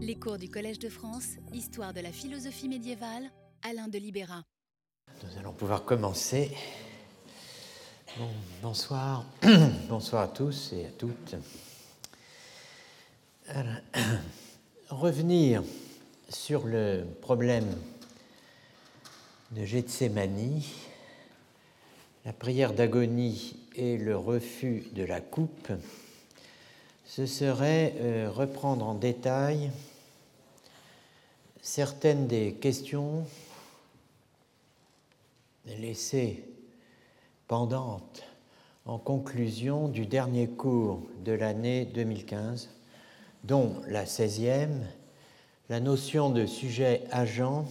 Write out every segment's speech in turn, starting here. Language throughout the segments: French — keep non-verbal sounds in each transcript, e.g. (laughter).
Les cours du Collège de France, Histoire de la philosophie médiévale, Alain de Libéra. Nous allons pouvoir commencer. bonsoir. (clears throat) bonsoir à tous et à toutes. (clears throat) revenir sur le problème de Gethsemane, la prière d'agonie et le refus de la coupe, ce serait euh, reprendre en détail certaines des questions laissées pendantes en conclusion du dernier cours de l'année 2015, dont la 16e, la notion de sujet agent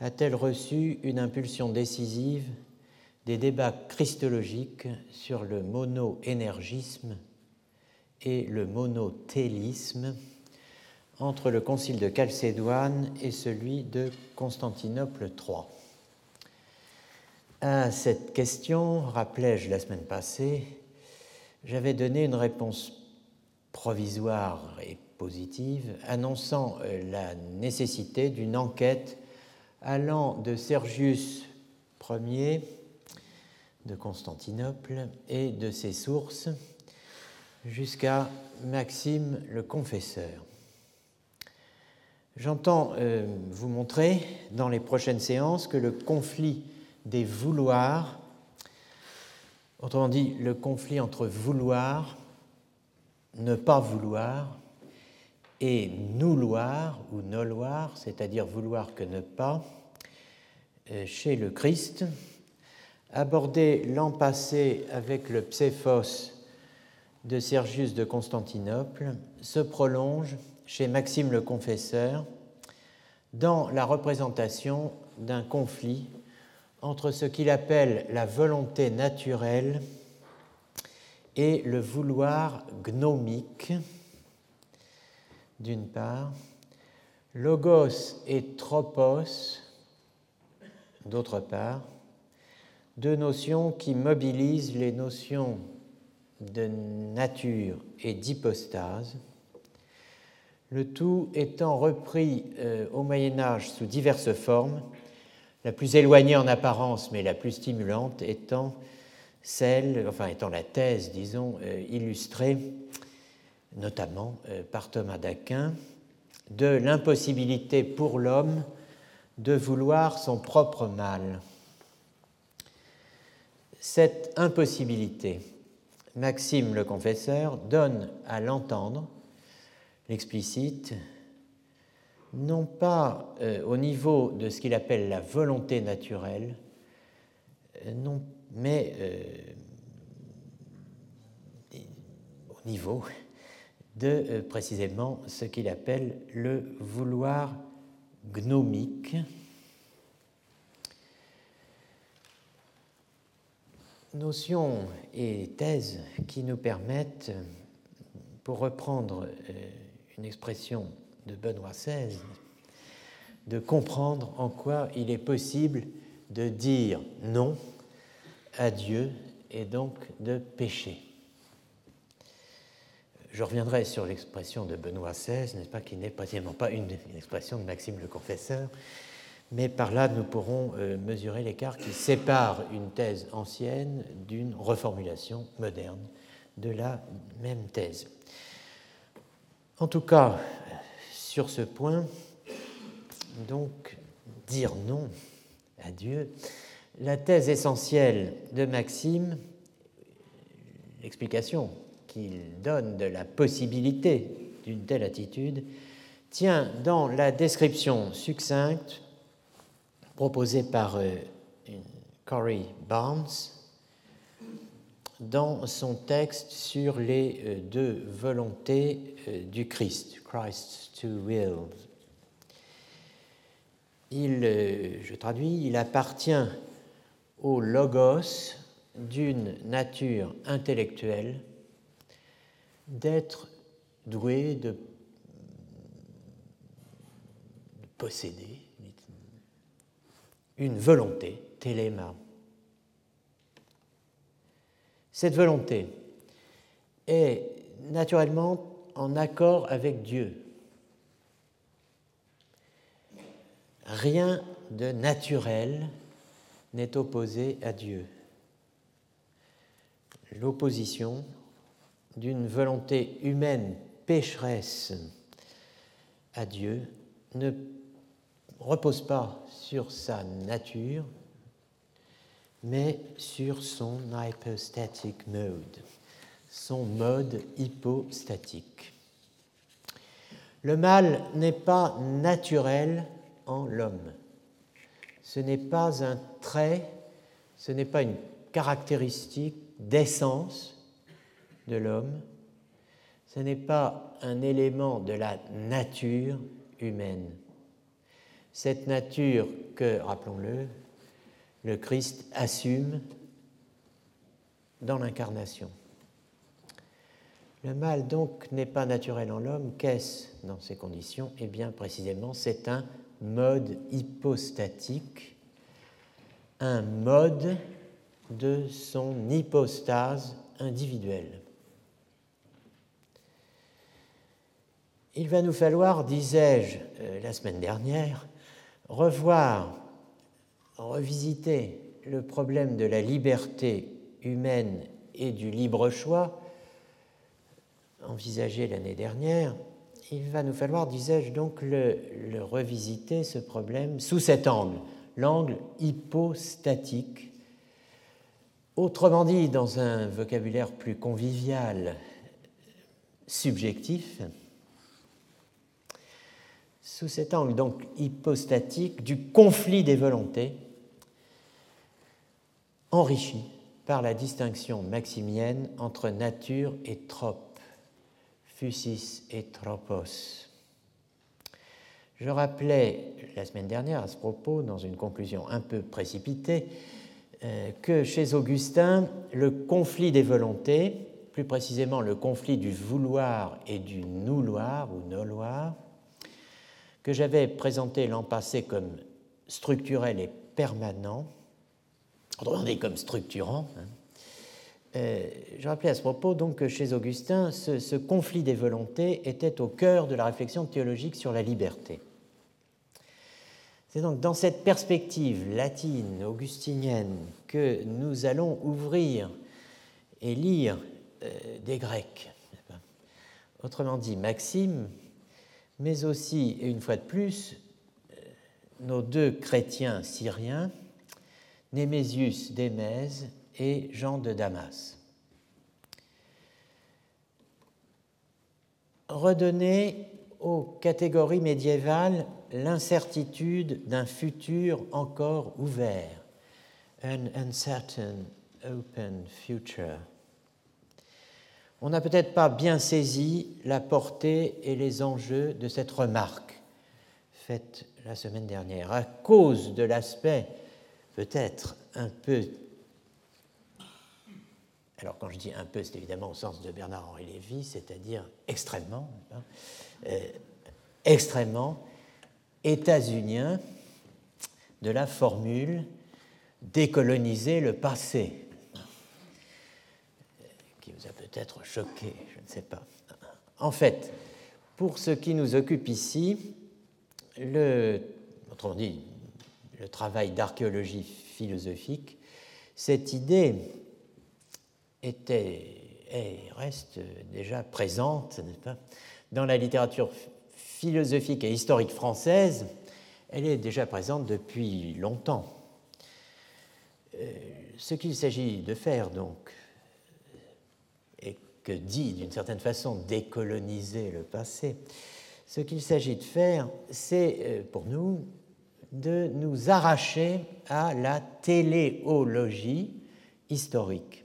a-t-elle reçu une impulsion décisive des débats christologiques sur le monoénergisme et le monothélisme entre le concile de Chalcédoine et celui de Constantinople III. À cette question, rappelais-je la semaine passée, j'avais donné une réponse provisoire et positive, annonçant euh, la nécessité d'une enquête allant de Sergius Ier de Constantinople et de ses sources jusqu'à Maxime le Confesseur. J'entends euh, vous montrer dans les prochaines séances que le conflit des vouloirs, autrement dit le conflit entre vouloir, ne pas vouloir, et nouloir ou noloir, c'est-à-dire vouloir que ne pas, euh, chez le Christ, abordé l'an passé avec le Pséphos de Sergius de Constantinople, se prolonge chez Maxime le Confesseur dans la représentation d'un conflit entre ce qu'il appelle la volonté naturelle et le vouloir gnomique, d'une part, logos et tropos, d'autre part, deux notions qui mobilisent les notions de nature et d'hypostase, le tout étant repris euh, au Moyen Âge sous diverses formes, la plus éloignée en apparence mais la plus stimulante étant celle, enfin étant la thèse, disons, euh, illustrée notamment euh, par Thomas d'Aquin, de l'impossibilité pour l'homme de vouloir son propre mal. Cette impossibilité, Maxime le Confesseur donne à l'entendre l'explicite, non pas euh, au niveau de ce qu'il appelle la volonté naturelle, euh, mais euh, au niveau de précisément ce qu'il appelle le vouloir gnomique. Notions et thèses qui nous permettent, pour reprendre une expression de Benoît XVI, de comprendre en quoi il est possible de dire non à Dieu et donc de pécher. Je reviendrai sur l'expression de Benoît XVI, n'est-ce pas, qui n'est précisément pas une, expression de Maxime le Confesseur, mais par là nous pourrons euh, mesurer l'écart qui sépare une thèse ancienne d'une reformulation moderne de la même thèse. En tout cas, sur ce point, donc, dire non à Dieu, la thèse essentielle de Maxime, l'explication qu'il donne de la possibilité d'une telle attitude, tient dans la description succincte proposée par euh, Corey Barnes dans son texte sur les euh, deux volontés euh, du Christ, Christ's two wills. Il, euh, je traduis, il appartient au logos d'une nature intellectuelle d'être doué de, de posséder une volonté, téléma, cette volonté est naturellement en accord avec Dieu, rien de naturel n'est opposé à Dieu. L'opposition d'une volonté humaine pécheresse à Dieu ne repose pas sur sa nature, mais sur son hypostatic mode, son mode hypostatique. Le mal n'est pas naturel en l'homme. Ce n'est pas un trait, ce n'est pas une caractéristique d'essence de l'homme, ce n'est pas un élément de la nature humaine. Cette nature que, rappelons-le, le Christ assume dans l'incarnation. Le mal donc n'est pas naturel en l'homme. Qu'est-ce dans ces conditions? Eh bien précisément, c'est un mode hypostatique, un mode de son hypostase individuelle. Il va nous falloir, disais-je euh, la semaine dernière, revoir, revisiter le problème de la liberté humaine et du libre choix, envisagé l'année dernière, il va nous falloir, disais-je donc, le, revisiter, ce problème, sous cet angle, l'angle hypostatique. Autrement dit, dans un vocabulaire plus convivial, subjectif, sous cet angle donc hypostatique du conflit des volontés, enrichi par la distinction maximienne entre nature et trope, fusis et tropos. Je rappelais la semaine dernière à ce propos, dans une conclusion un peu précipitée, euh, que chez Augustin, le conflit des volontés, plus précisément le conflit du vouloir et du nouloir ou noloir, que j'avais présenté l'an passé comme structurel et permanent, dit comme structurant. Hein. Euh, je rappelais à ce propos donc que chez Augustin, ce, ce, conflit des volontés était au cœur de la réflexion théologique sur la liberté. C'est donc dans cette perspective latine, augustinienne, que nous allons ouvrir et lire euh, des Grecs. Autrement dit, Maxime, mais aussi, et une fois de plus, euh, nos deux chrétiens syriens, Némésius d'Émèse et Jean de Damas. Redonner aux catégories médiévales l'incertitude d'un futur encore ouvert, an uncertain open future on n'a peut-être pas bien saisi la portée et les enjeux de cette remarque faite la semaine dernière, à cause de l'aspect peut-être un peu... Alors quand je dis un peu, c'est évidemment au sens de Bernard-Henri Lévy, c'est-à-dire extrêmement, hein, euh, extrêmement états-unien de la formule décoloniser le passé vous a peut-être choqué, je ne sais pas. En fait, pour ce qui nous occupe ici, le, autrement dit, le travail d'archéologie philosophique, cette idée était et reste déjà présente, dans la littérature philosophique et historique française. Elle est déjà présente depuis longtemps. Euh, ce qu'il s'agit de faire, donc, que dit d'une certaine façon décoloniser le passé, ce qu'il s'agit de faire, c'est euh, pour nous de nous arracher à la téléologie historique.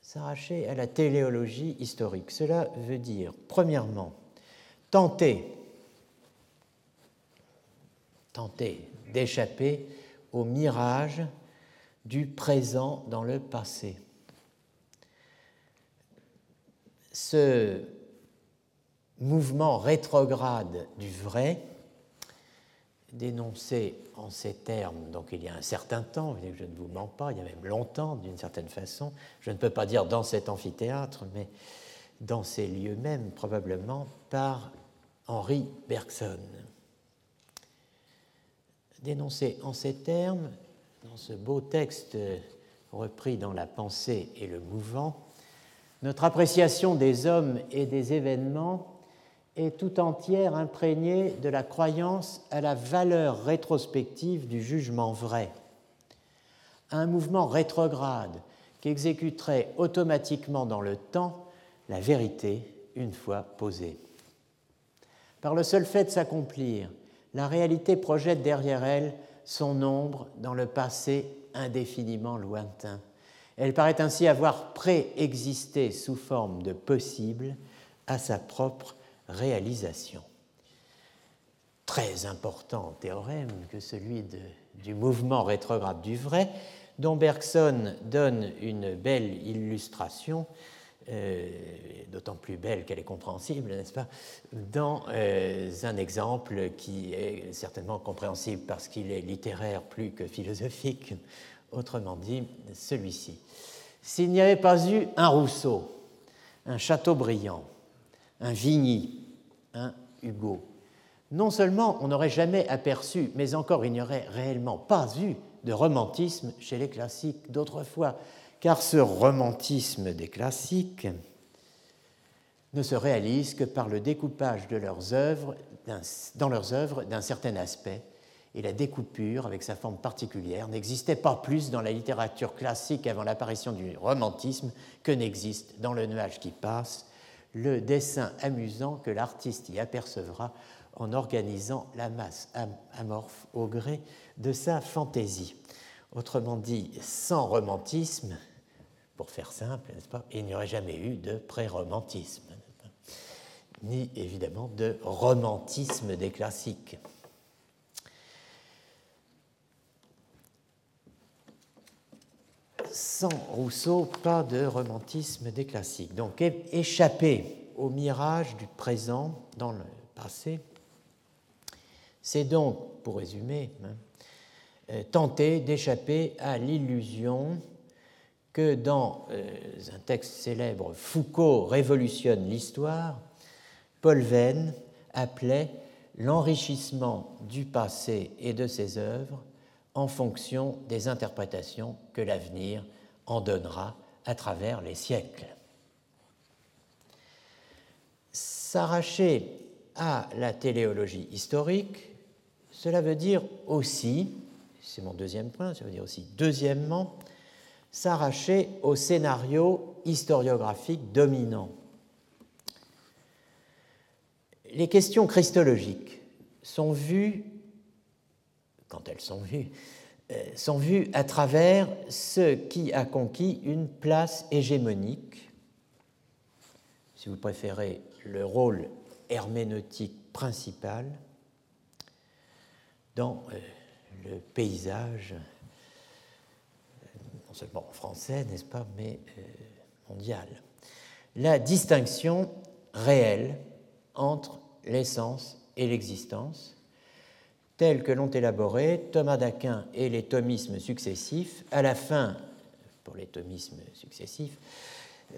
S'arracher à la téléologie historique. Cela veut dire, premièrement, tenter, tenter d'échapper au mirage du présent dans le passé ce mouvement rétrograde du vrai, dénoncé en ces termes, donc il y a un certain temps, je ne vous mens pas, il y a même longtemps d'une certaine façon, je ne peux pas dire dans cet amphithéâtre, mais dans ces lieux mêmes, probablement par Henri Bergson. d'énoncer en ces termes, dans ce beau texte repris dans la pensée et le mouvant, notre appréciation des hommes et des événements est tout entière imprégnée de la croyance à la valeur rétrospective du jugement vrai. Un mouvement rétrograde qui exécuterait automatiquement dans le temps la vérité une fois posée. Par le seul fait de s'accomplir, la réalité projette derrière elle son ombre dans le passé indéfiniment lointain. Elle paraît ainsi avoir préexisté sous forme de possible à sa propre réalisation. Très important théorème que celui du mouvement rétrograde du vrai, dont Bergson donne une belle illustration, euh, d'autant plus belle qu'elle est compréhensible, n'est-ce pas, dans euh, un exemple qui est certainement compréhensible parce qu'il est littéraire plus que philosophique, autrement dit celui-ci. S'il n'y avait pas eu un Rousseau, un Chateaubriand, un Vigny, un Hugo, non seulement on n'aurait jamais aperçu, mais encore il n'y aurait réellement pas eu de romantisme chez les classiques d'autrefois, car ce romantisme des classiques ne se réalise que par le découpage de leurs œuvres, dans leurs œuvres d'un certain aspect, et la découpure, avec sa forme particulière, n'existait pas plus dans la littérature classique avant l'apparition du romantisme que n'existe dans le nuage qui passe le dessin amusant que l'artiste y apercevra en organisant la masse amorphe au gré de sa fantaisie. Autrement dit, sans romantisme, pour faire simple, il n'y aurait jamais eu de pré-romantisme, ni évidemment de romantisme des classiques. Sans Rousseau, pas de romantisme des classiques. Donc échapper au mirage du présent dans le passé, c'est donc, pour résumer, hein, euh, tenter d'échapper à l'illusion que dans euh, un texte célèbre, Foucault révolutionne l'histoire, Paul Venn appelait l'enrichissement du passé et de ses œuvres en fonction des interprétations que l'avenir en donnera à travers les siècles. S'arracher à la téléologie historique, cela veut dire aussi, c'est mon deuxième point, ça veut dire aussi, deuxièmement, s'arracher au scénario historiographique dominant. Les questions christologiques sont vues, quand elles sont vues, euh, sont vues à travers ce qui a conquis une place hégémonique, si vous préférez, le rôle herméneutique principal dans euh, le paysage, non seulement français, n'est-ce pas, mais euh, mondial. La distinction réelle entre l'essence et l'existence, telle que l'ont élaboré Thomas d'Aquin et les thomismes successifs, à la fin, pour les thomismes successifs,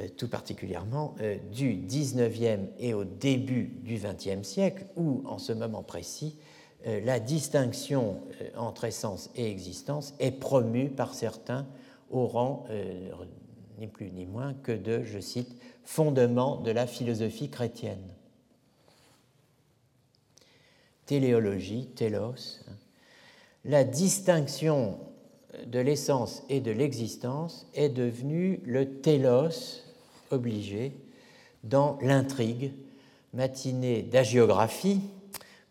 euh, tout particulièrement du XIXe et au début du XXe siècle, où, en ce moment précis, euh, la distinction euh, entre essence et existence est promue par certains au rang euh, ni plus ni moins que de, je cite, fondement de la philosophie chrétienne. Téléologie, télos, la distinction de l'essence et de l'existence est devenue le télos obligé dans l'intrigue matinée d'agiographie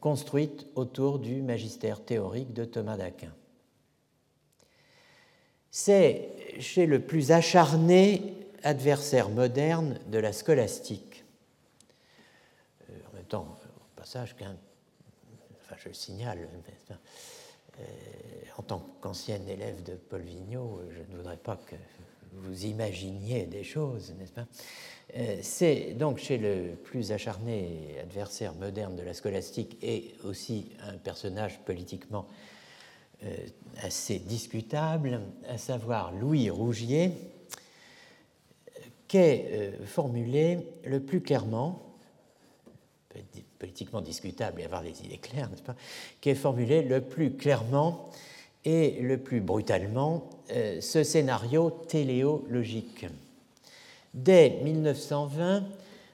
construite autour du magistère théorique de Thomas d'Aquin. C'est chez le plus acharné adversaire moderne de la scolastique. Euh, en même temps, au passage, qu'un, enfin je le signale, euh, en tant qu'ancien élève de Paul Vigneault, je ne voudrais pas que vous imaginiez des choses, n'est-ce pas euh, c'est donc chez le plus acharné adversaire moderne de la scolastique et aussi un personnage politiquement euh, assez discutable, à savoir Louis Rougier, qu'est euh, formulé le plus clairement, politiquement discutable et avoir des idées claires, n'est-ce pas, qui est formulé le plus clairement et le plus brutalement euh, ce scénario téléologique. Dès 1920,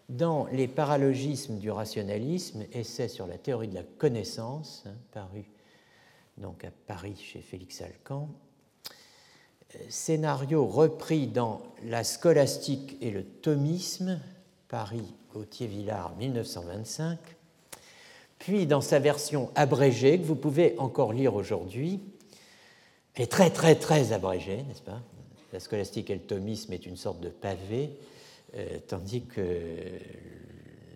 dans Les paralogismes du rationalisme, essai sur la théorie de la connaissance, hein, paru donc à Paris chez Félix Alcan, euh, scénario repris dans La scolastique et le thomisme, Paris, Gauthier-Villard, 1925, puis dans sa version abrégée, que vous pouvez encore lire aujourd'hui, elle est très très très abrégée, n'est-ce pas? La scolastique et le thomisme est une sorte de pavé, euh, tandis que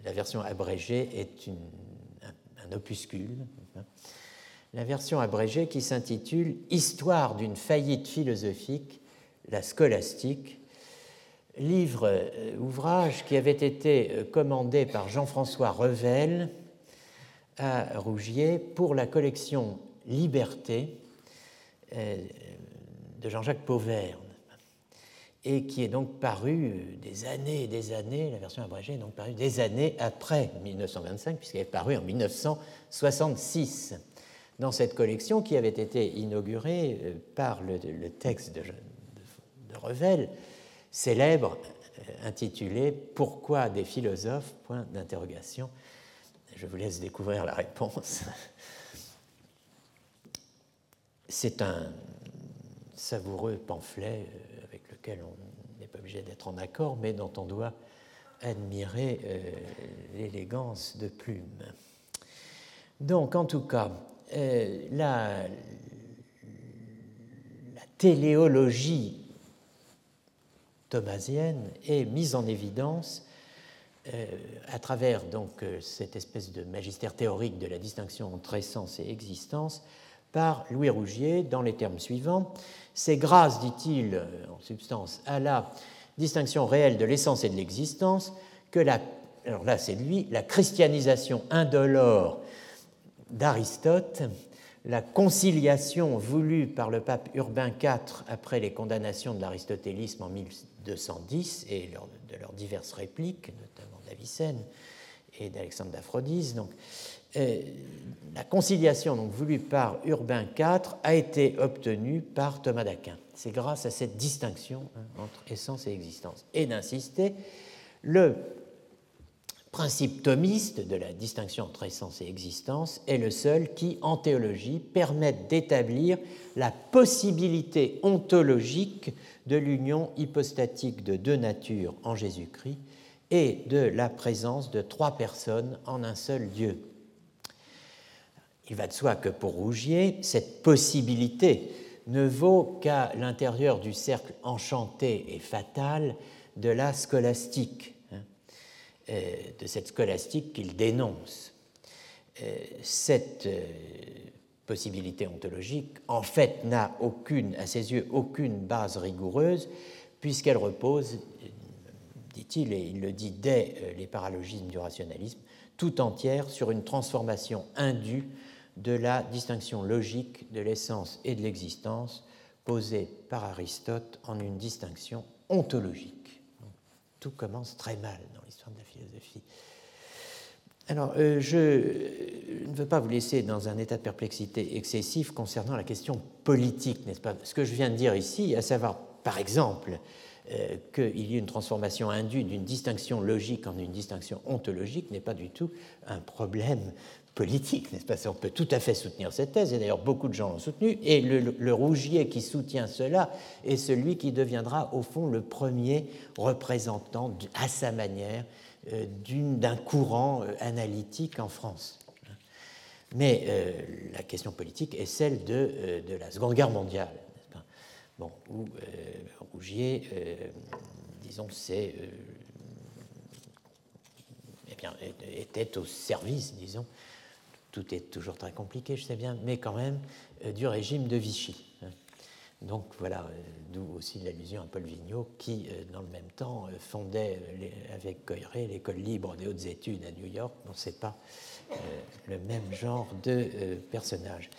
la version abrégée est un, opuscule. La version abrégée qui s'intitule Histoire d'une faillite philosophique, la scolastique, livre, euh, ouvrage qui avait été euh, commandé par Jean-François Revel à Rougier pour la collection Liberté de Jean-Jacques Pauvert et qui est donc paru des années et des années, la version abrégée est donc parue des années après 1925, puisqu'elle est parue en 1966, dans cette collection qui avait été inaugurée euh, par le, texte de, de, Revel, célèbre, euh, intitulé Pourquoi des philosophes? Je vous laisse découvrir la réponse. C'est un savoureux pamphlet euh, on n'est pas obligé d'être en accord, mais dont on doit admirer euh, l'élégance de plume. Donc, en tout cas, euh, la, téléologie thomasienne est mise en évidence à travers donc cette espèce de magistère théorique de la distinction entre essence et existence par Louis Rougier dans les termes suivants. C'est grâce, dit-il euh, en substance, à la distinction réelle de l'essence et de l'existence que la, alors là c'est lui, la christianisation indolore d'Aristote, la conciliation voulue par le pape Urbain IV après les condamnations de l'aristotélisme en 1210 et de leurs diverses répliques, d'Avicenne et d'Alexandre d'Aphrodise, donc euh, la conciliation donc, voulue par Urbain IV a été obtenue par Thomas d'Aquin. C'est grâce à cette distinction hein, entre essence et existence. Et d'insister, le principe thomiste de la distinction entre essence et existence est le seul qui, en théologie, permette d'établir la possibilité ontologique de l'union hypostatique de deux natures en Jésus-Christ et de la présence de trois personnes en un seul Dieu. Il va de soi que pour Rougier, cette possibilité ne vaut qu'à l'intérieur du cercle enchanté et fatal de la scolastique, hein, euh, de cette scolastique qu'il dénonce. Euh, cette euh, possibilité ontologique, en fait, n'a aucune, à ses yeux, aucune base rigoureuse, puisqu'elle repose, dit-il, et il le dit dès les paralogismes du rationalisme, tout entière sur une transformation indue de la distinction logique de l'essence et de l'existence posée par Aristote en une distinction ontologique. tout commence très mal dans l'histoire de la philosophie. Alors, euh, je ne veux pas vous laisser dans un état de perplexité excessif concernant la question politique, n'est-ce pas? Ce que je viens de dire ici, à savoir, par exemple, euh, qu'il y ait une transformation indue d'une distinction logique en une distinction ontologique n'est pas du tout un problème politique, n'est-ce pas? On peut tout à fait soutenir cette thèse, et d'ailleurs beaucoup de gens l'ont soutenu, et le, Rougier qui soutient cela est celui qui deviendra au fond le premier représentant à sa manière euh, d'un courant euh, analytique en France. Mais la question politique est celle de, de la Seconde Guerre mondiale, pas? Bon, où Rougier, disons, c'est eh bien, était au service, disons, tout est toujours très compliqué, je sais bien, mais quand même euh, du régime de Vichy. Hein. Donc voilà, euh, d'où aussi l'allusion à Paul Vigneault, qui, euh, dans le même temps, fondait avec Coiré l'école libre des hautes études à New York. Donc ce n'est pas le même genre de personnage.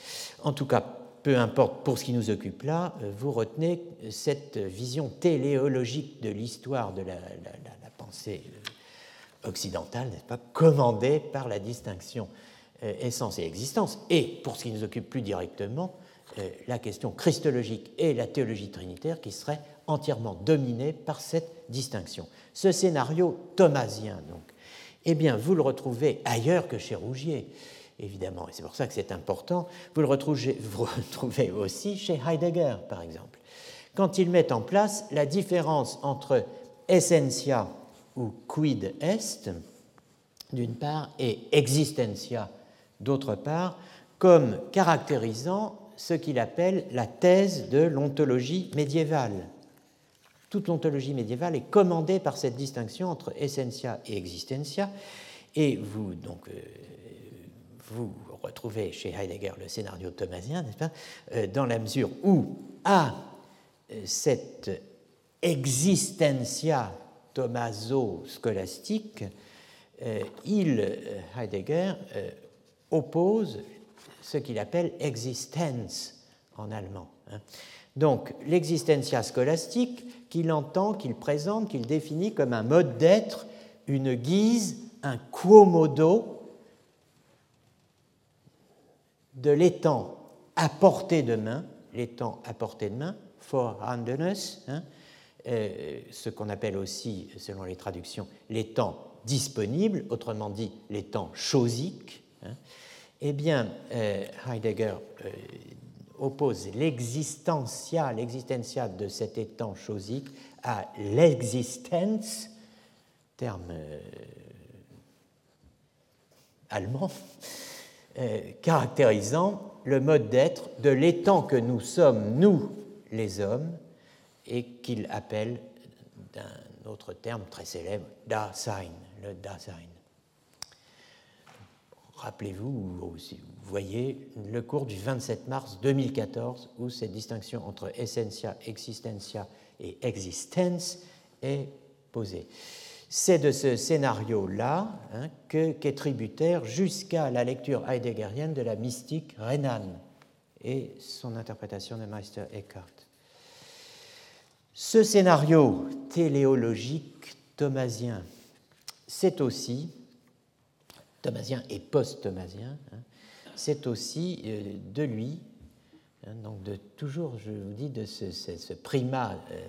En tout cas, peu importe pour ce qui nous occupe là, vous retenez cette vision téléologique de l'histoire de la, pensée occidentale, n'est-ce pas, commandée par la distinction euh, essence et existence, et pour ce qui nous occupe plus directement, euh, la question christologique et la théologie trinitaire qui seraient entièrement dominées par cette distinction. Ce scénario thomasien, donc, eh bien, vous le retrouvez ailleurs que chez Rougier, évidemment, et c'est pour ça que c'est important. Vous le (laughs) retrouvez, aussi chez Heidegger, par exemple, quand il met en place la différence entre essentia ou quid est, d'une part, et existentia, d'autre part, comme caractérisant ce qu'il appelle la thèse de l'ontologie médiévale. Toute l'ontologie médiévale est commandée par cette distinction entre essentia et existentia, et vous, donc, euh, vous retrouvez chez Heidegger le scénario thomasien, n'est-ce pas, euh, dans la mesure où, à euh, cette existentia thomaso-scolastique, il, Heidegger, oppose ce qu'il appelle existence en allemand. Hein. Donc l'existentia scolastique qu'il entend, qu'il présente, qu'il définit comme un mode d'être, une guise, un quomodo de l'étang à portée de main, l'étang à portée de main, vorhandenes, hein, euh, ce qu'on appelle aussi, selon les traductions, l'étang disponible, autrement dit l'étang chosique, Hein. eh bien, euh, Heidegger euh, oppose l'existentia, l'existentia de cet étang chosique à l'existence, terme euh, allemand, caractérisant le mode d'être de l'étang que nous sommes, nous, les hommes, et qu'il appelle d'un autre terme très célèbre, Dasein, le Dasein. Rappelez-vous, vous voyez le cours du 27 mars 2014 où cette distinction entre essentia, existentia et existence est posée. C'est de ce scénario-là hein, qu'est tributaire jusqu'à la lecture heideggerienne de la mystique Renan et son interprétation de Meister Eckhart. Ce scénario téléologique thomasien, c'est aussi thomasien et post-thomasien, hein, c'est aussi euh, de lui, hein, donc de toujours, je vous dis, de ce, primat euh,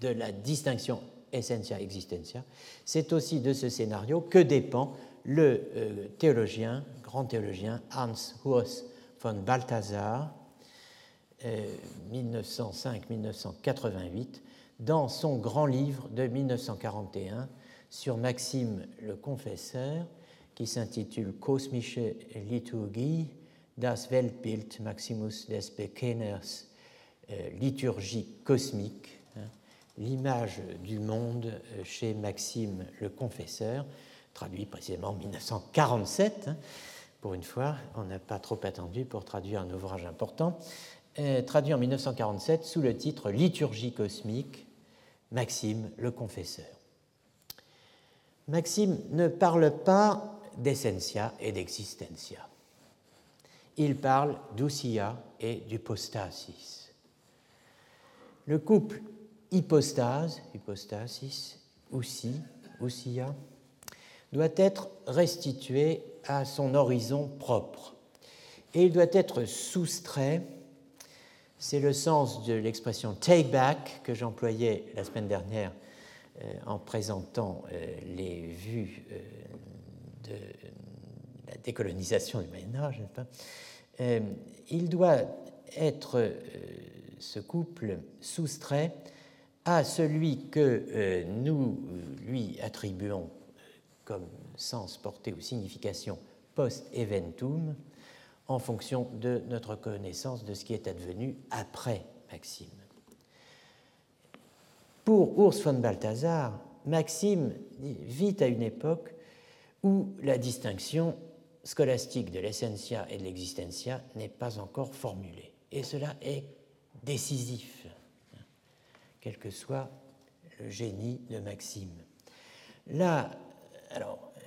de la distinction essentia existentia, c'est aussi de ce scénario que dépend le euh, théologien, grand théologien Hans Huos von Balthasar, 1905-1988, dans son grand livre de 1941 sur Maxime le Confesseur, qui s'intitule Kosmische Liturgie, das Weltbild Maximus des Bekenners, euh, liturgie cosmique, l'image du monde chez Maxime le Confesseur, traduit précisément en 1947. Hein. pour une fois, on n'a pas trop attendu pour traduire un ouvrage important, euh, traduit en 1947 sous le titre Liturgie cosmique, Maxime le Confesseur. Maxime ne parle pas d'essentia et d'existencia. Il parle d'ousia et d'hypostasis. Le couple hypostase, hypostasis, aussi, ousia, doit être restitué à son horizon propre. Et il doit être soustrait, c'est le sens de l'expression take back que j'employais la semaine dernière euh, en présentant euh, les vues euh, de la décolonisation du Moyen Âge, il doit être, ce couple, soustrait à celui que euh, nous lui attribuons comme sens porté ou signification post-eventum en fonction de notre connaissance de ce qui est advenu après Maxime. Pour Urs von Balthasar, Maxime vit à une époque où la distinction scolastique de l'essentia et de l'existentia n'est pas encore formulée. Et cela est décisif, quel que soit le génie de Maxime. Là, alors, euh,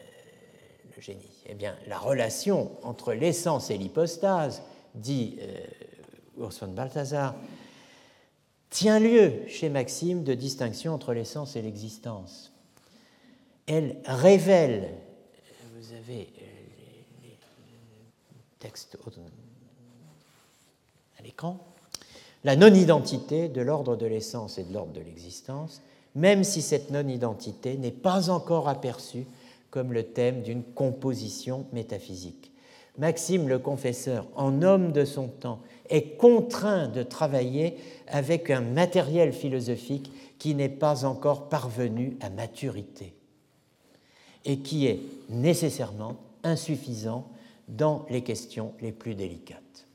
le génie, eh bien, la relation entre l'essence et l'hypostase, dit euh, Urs von Balthasar, tient lieu chez Maxime de distinction entre l'essence et l'existence. elle révèle, vous avez les, textes à l'écran, la non-identité de l'ordre de l'essence et de l'ordre de l'existence, même si cette non-identité n'est pas encore aperçue comme le thème d'une composition métaphysique. Maxime le confesseur, en homme de son temps, est contraint de travailler avec un matériel philosophique qui n'est pas encore parvenu à maturité et qui est nécessairement insuffisant dans les questions les plus délicates.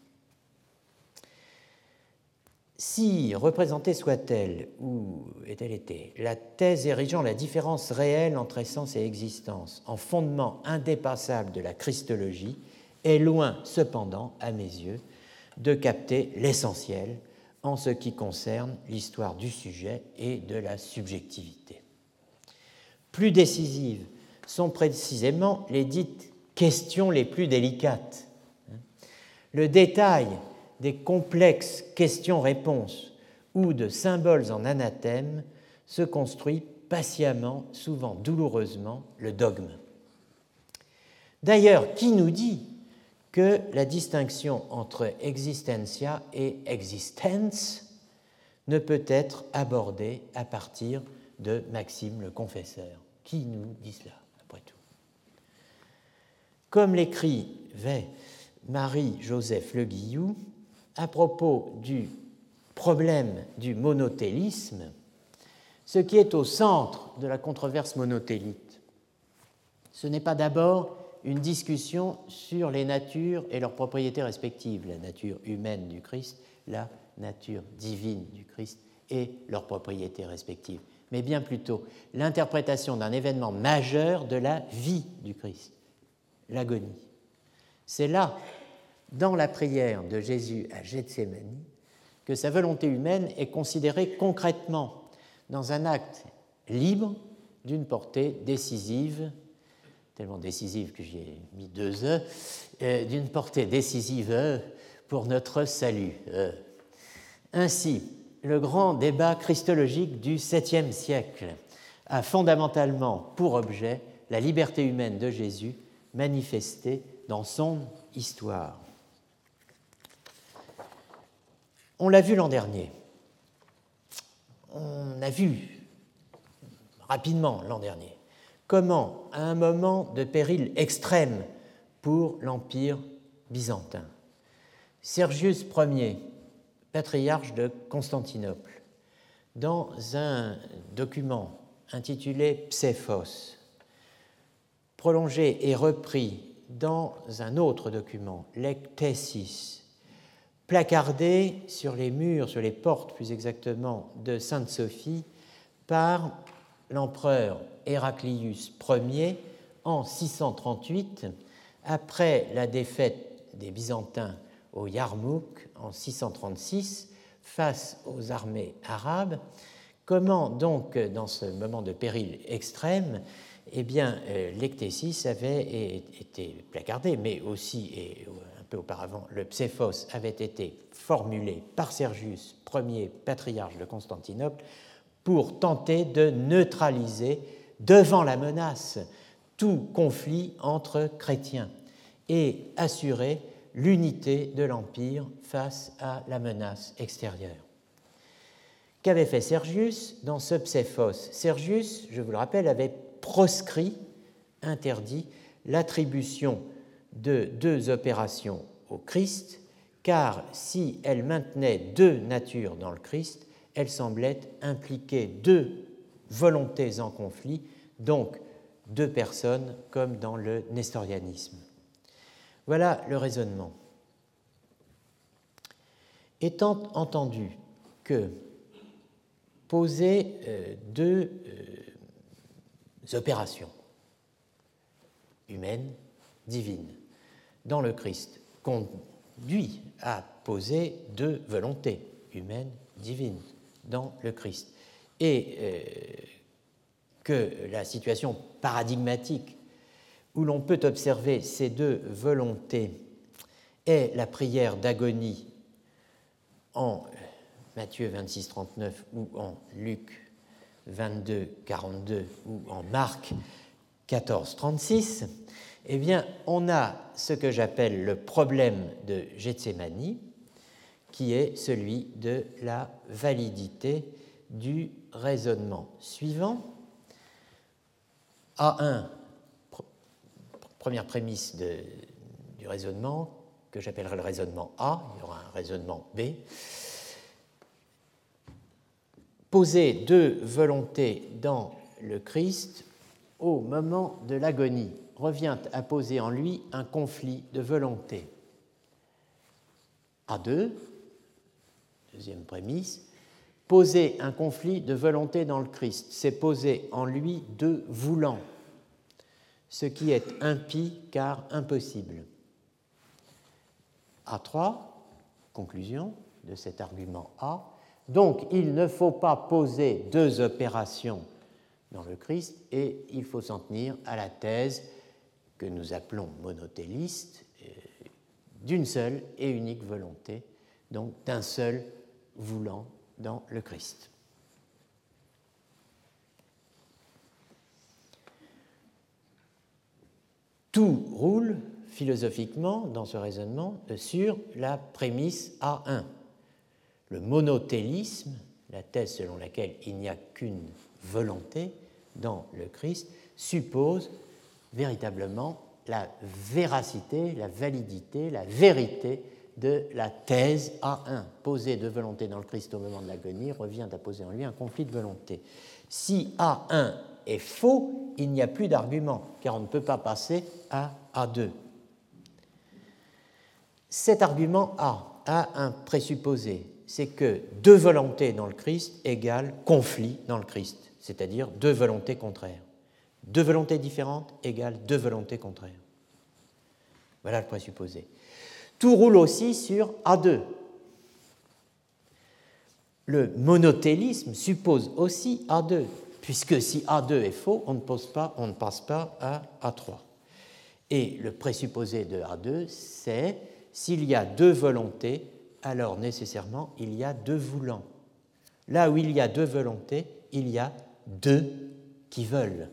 Si représentée soit-elle, ou est-elle été, la thèse érigeant la différence réelle entre essence et existence en fondement indépassable de la christologie est loin, cependant, à mes yeux, de capter l'essentiel en ce qui concerne l'histoire du sujet et de la subjectivité. Plus décisives sont précisément les dites questions les plus délicates. Le détail des complexes questions-réponses ou de symboles en anathème se construit patiemment, souvent douloureusement, le dogme. D'ailleurs, qui nous dit que la distinction entre existentia et existence ne peut être abordée à partir de Maxime le Confesseur? Qui nous dit cela, après tout? Comme l'écrivait Marie-Joseph Le Guillou, à propos du problème du monothélisme, ce qui est au centre de la controverse monothélite, ce n'est pas d'abord une discussion sur les natures et leurs propriétés respectives, la nature humaine du Christ, la nature divine du Christ et leurs propriétés respectives, mais bien plutôt l'interprétation d'un événement majeur de la vie du Christ, l'agonie. C'est là dans la prière de Jésus à Gethsemane que sa volonté humaine est considérée concrètement dans un acte libre d'une portée décisive, tellement décisive que j'y ai mis deux E, euh, d'une portée décisive euh, pour notre salut. Euh. Ainsi, le grand débat christologique du 7e siècle a fondamentalement pour objet la liberté humaine de Jésus manifestée dans son histoire. On l'a vu l'an dernier. On a vu rapidement l'an dernier comment, à un moment de péril extrême pour l'Empire byzantin, Sergius Ier, patriarche de Constantinople, dans un document intitulé Psephos, prolongé et repris dans un autre document, Lectesis, placardé sur les murs, sur les portes plus exactement, de Sainte-Sophie par l'empereur Héraclius Ier en 638, après la défaite des Byzantins au Yarmouk en 636 face aux armées arabes. Comment donc, dans ce moment de péril extrême, eh bien, euh, l'ectésis avait été placardé, mais aussi, et auparavant, le Psephos avait été formulé par Sergius Ier, patriarche de Constantinople, pour tenter de neutraliser devant la menace tout conflit entre chrétiens et assurer l'unité de l'Empire face à la menace extérieure. Qu'avait fait Sergius dans ce Psephos Sergius, je vous le rappelle, avait proscrit, interdit l'attribution de deux opérations au Christ, car si elle maintenait deux natures dans le Christ, elle semblait impliquer deux volontés en conflit, donc deux personnes comme dans le nestorianisme. Voilà le raisonnement. Étant entendu que poser euh, deux euh, opérations humaines, divines, dans le Christ conduit à poser deux volontés humaines, divines, dans le Christ. Et euh, que la situation paradigmatique où l'on peut observer ces deux volontés est la prière d'agonie en Matthieu 26, 39 ou en Luc 22, 42 ou en Marc 1436, eh bien, on a ce que j'appelle le problème de Gethsemane, qui est celui de la validité du raisonnement suivant. A1, première prémisse du raisonnement, que j'appellerai le raisonnement A, il y aura un raisonnement B. Poser deux volontés dans le Christ au moment de l'agonie revient à poser en lui un conflit de volonté. A2, deuxième prémisse, poser un conflit de volonté dans le Christ, c'est poser en lui deux voulants, ce qui est impie car impossible. A3, conclusion de cet argument A, donc il ne faut pas poser deux opérations dans le Christ et il faut s'en tenir à la thèse que nous appelons monotéliste euh, d'une seule et unique volonté, donc d'un seul voulant dans le Christ. Tout roule philosophiquement dans ce raisonnement sur la prémisse A1. Le monothélisme, la thèse selon laquelle il n'y a qu'une volonté dans le Christ, suppose véritablement la véracité, la validité, la vérité de la thèse A1. Poser de volonté dans le Christ au moment de l'agonie revient à poser en lui un conflit de volonté. Si A1 est faux, il n'y a plus d'argument, car on ne peut pas passer à A2. Cet argument A a un présupposé, c'est que deux volontés dans le Christ égale conflit dans le Christ, c'est-à-dire deux volontés contraires. Deux volontés différentes égale deux volontés contraires. Voilà le présupposé. Tout roule aussi sur A2. Le monothélisme suppose aussi A2, puisque si A2 est faux, on ne, pas, on ne passe pas à A3. Et le présupposé de A2, c'est s'il y a deux volontés, alors nécessairement il y a deux voulants. Là où il y a deux volontés, il y a deux qui veulent.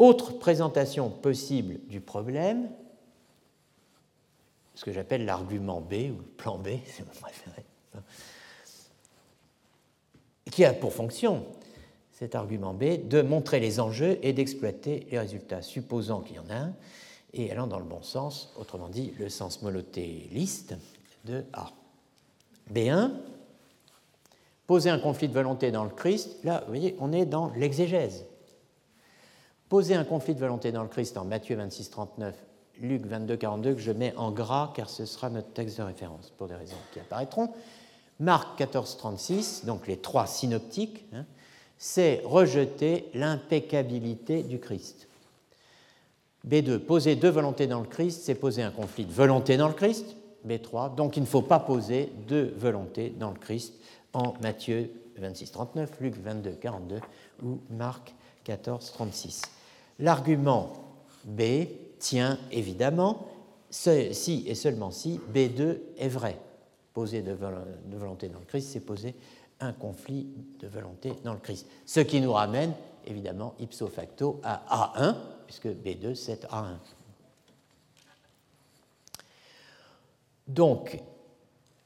Autre présentation possible du problème, ce que j'appelle l'argument B ou le plan B, (laughs) c'est mon préféré, qui a pour fonction, cet argument B, de montrer les enjeux et d'exploiter les résultats, supposant qu'il y en a un, et allant dans le bon sens, autrement dit le sens molotéliste de A. B1, poser un conflit de volonté dans le Christ, là, vous voyez, on est dans l'exégèse. Poser un conflit de volonté dans le Christ en Matthieu 26, 39, Luc 22, 42, que je mets en gras car ce sera notre texte de référence pour des raisons qui apparaîtront. Marc 14, 36, donc les trois synoptiques, hein, c'est rejeter l'impeccabilité du Christ. B2, poser deux volontés dans le Christ, c'est poser un conflit de volonté dans le Christ. B3, donc il ne faut pas poser deux volontés dans le Christ en Matthieu 26, 39, Luc 22, 42 ou Marc 14, 36. L'argument B tient évidemment si et seulement si B2 est vrai. Poser de volonté dans le Christ, c'est poser un conflit de volonté dans le Christ. Ce qui nous ramène évidemment ipso facto à A1, puisque B2 c'est A1. Donc,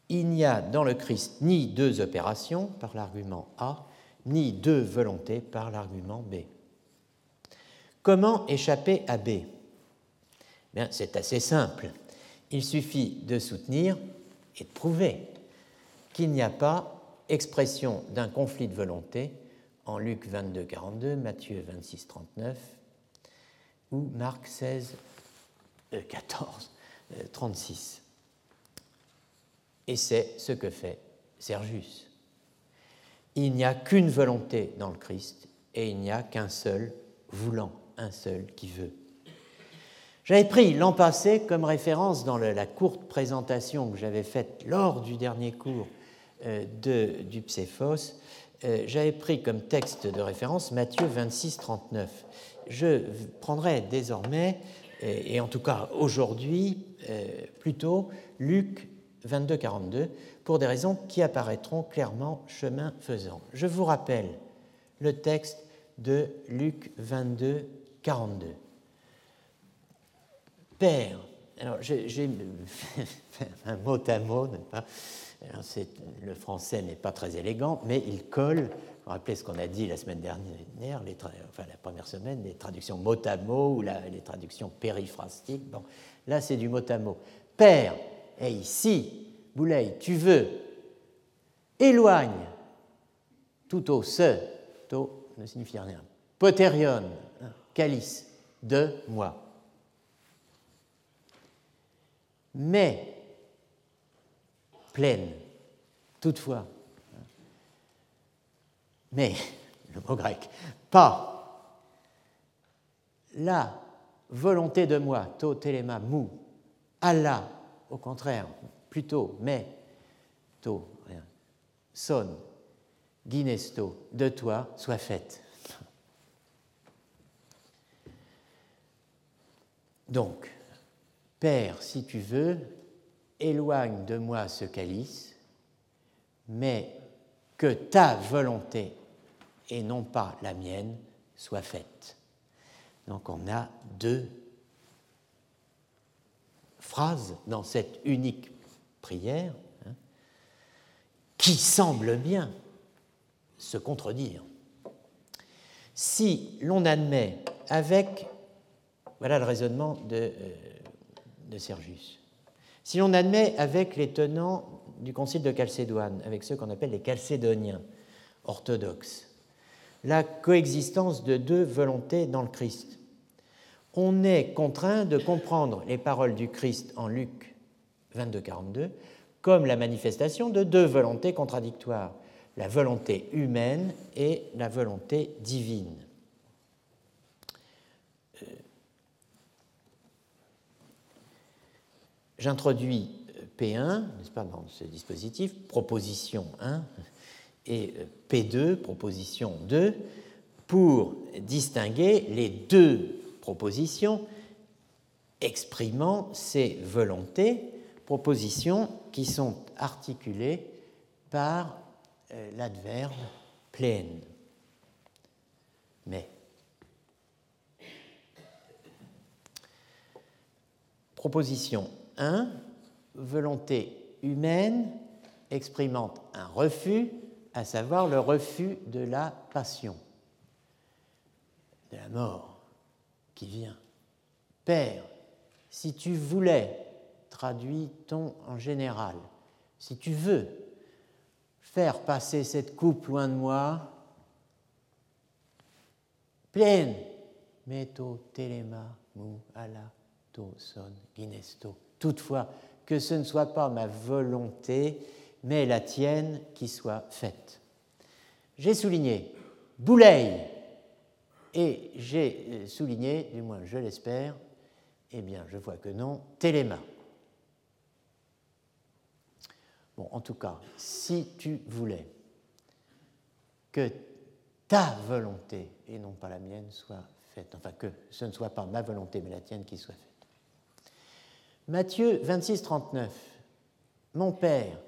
il n'y a dans le Christ ni deux opérations par l'argument A, ni deux volontés par l'argument B. Comment échapper à B? C'est assez simple. Il suffit de soutenir et de prouver qu'il n'y a pas expression d'un conflit de volonté en Luc 22, 42, Matthieu 26, 39 ou Marc 16, 14, 36. Et c'est ce que fait Sergius. Il n'y a qu'une volonté dans le Christ et il n'y a qu'un seul voulant un seul qui veut. J'avais pris l'an passé comme référence dans la courte présentation que j'avais faite lors du dernier cours euh, de, du Pséphos, euh, j'avais pris comme texte de référence Matthieu 26, 39. Je prendrai désormais, et en tout cas aujourd'hui, euh, plutôt Luc 22-42 pour des raisons qui apparaîtront clairement chemin faisant. Je vous rappelle le texte de Luc 22, 42. Père, alors j'ai (laughs) un mot à mot, pas? Le français n'est pas très élégant, mais il colle. Vous rappelez ce qu'on a dit la semaine dernière, la première semaine, les traductions mot à mot ou les traductions périphrastiques. Bon, là c'est du mot à mot. Père, et ici, Boulay, tu veux, éloigne tout au se, to ne signifie rien, poterion, calice, de moi. Mais, pleine, toutefois, mais, le mot grec, pas la volonté de moi, to telema mou, Allah, au contraire, plutôt, mais, to, rien, son, guinesto, de toi, soit faite. Donc, Père, si tu veux, éloigne de moi ce calice, mais que ta volonté et non pas la mienne soit faite. Donc on a deux phrases dans cette unique prière hein, qui semblent bien se contredire. Si l'on admet avec, voilà le raisonnement de, euh, de Sergius, si l'on admet avec les tenants du concile de Chalcédoine, avec ceux qu'on appelle les chalcédoniens orthodoxes, la coexistence de deux volontés dans le Christ, on est contraint de comprendre les paroles du Christ en Luc 22-42 comme la manifestation de deux volontés contradictoires, la volonté humaine et la volonté divine. Euh, j'introduis P1, n'est-ce pas, dans ce dispositif, proposition 1, et P2, proposition 2, pour distinguer les deux propositions exprimant ces volontés, propositions qui sont articulées par euh, l'adverbe pleine. Mais. Proposition 1, volonté humaine exprimant un refus, à savoir le refus de la passion, de la mort qui vient. Père, si tu voulais, traduit-on en général, si tu veux faire passer cette coupe loin de moi, pleine, meto telema mu ala to son ginesto. Toutefois, que ce ne soit pas ma volonté, mais la tienne qui soit faite. J'ai souligné Boulay, et j'ai souligné, du moins je l'espère, eh bien je vois que non, Téléma. Bon, en tout cas, si tu voulais que ta volonté, et non pas la mienne, soit faite, enfin que ce ne soit pas ma volonté, mais la tienne qui soit faite. Matthieu 26, 39. Mon Père,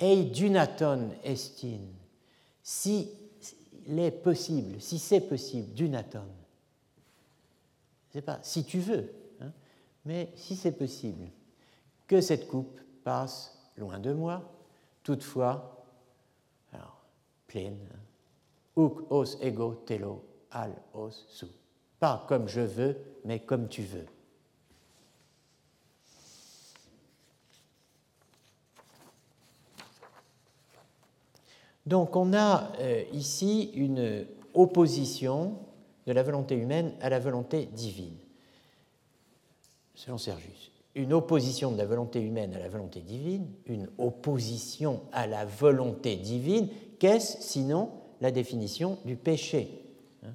ei dunaton estin, si est possible, si c'est possible, dunaton. C'est pas si tu veux, hein, mais si c'est possible, que cette coupe passe loin de moi, toutefois, alors, pleine, uk os ego telo al os su. Pas comme je veux, mais comme tu veux. Donc on a euh, ici une opposition de la volonté humaine à la volonté divine, selon Sergius. Une opposition de la volonté humaine à la volonté divine, une opposition à la volonté divine, qu'est-ce sinon la définition du péché hein?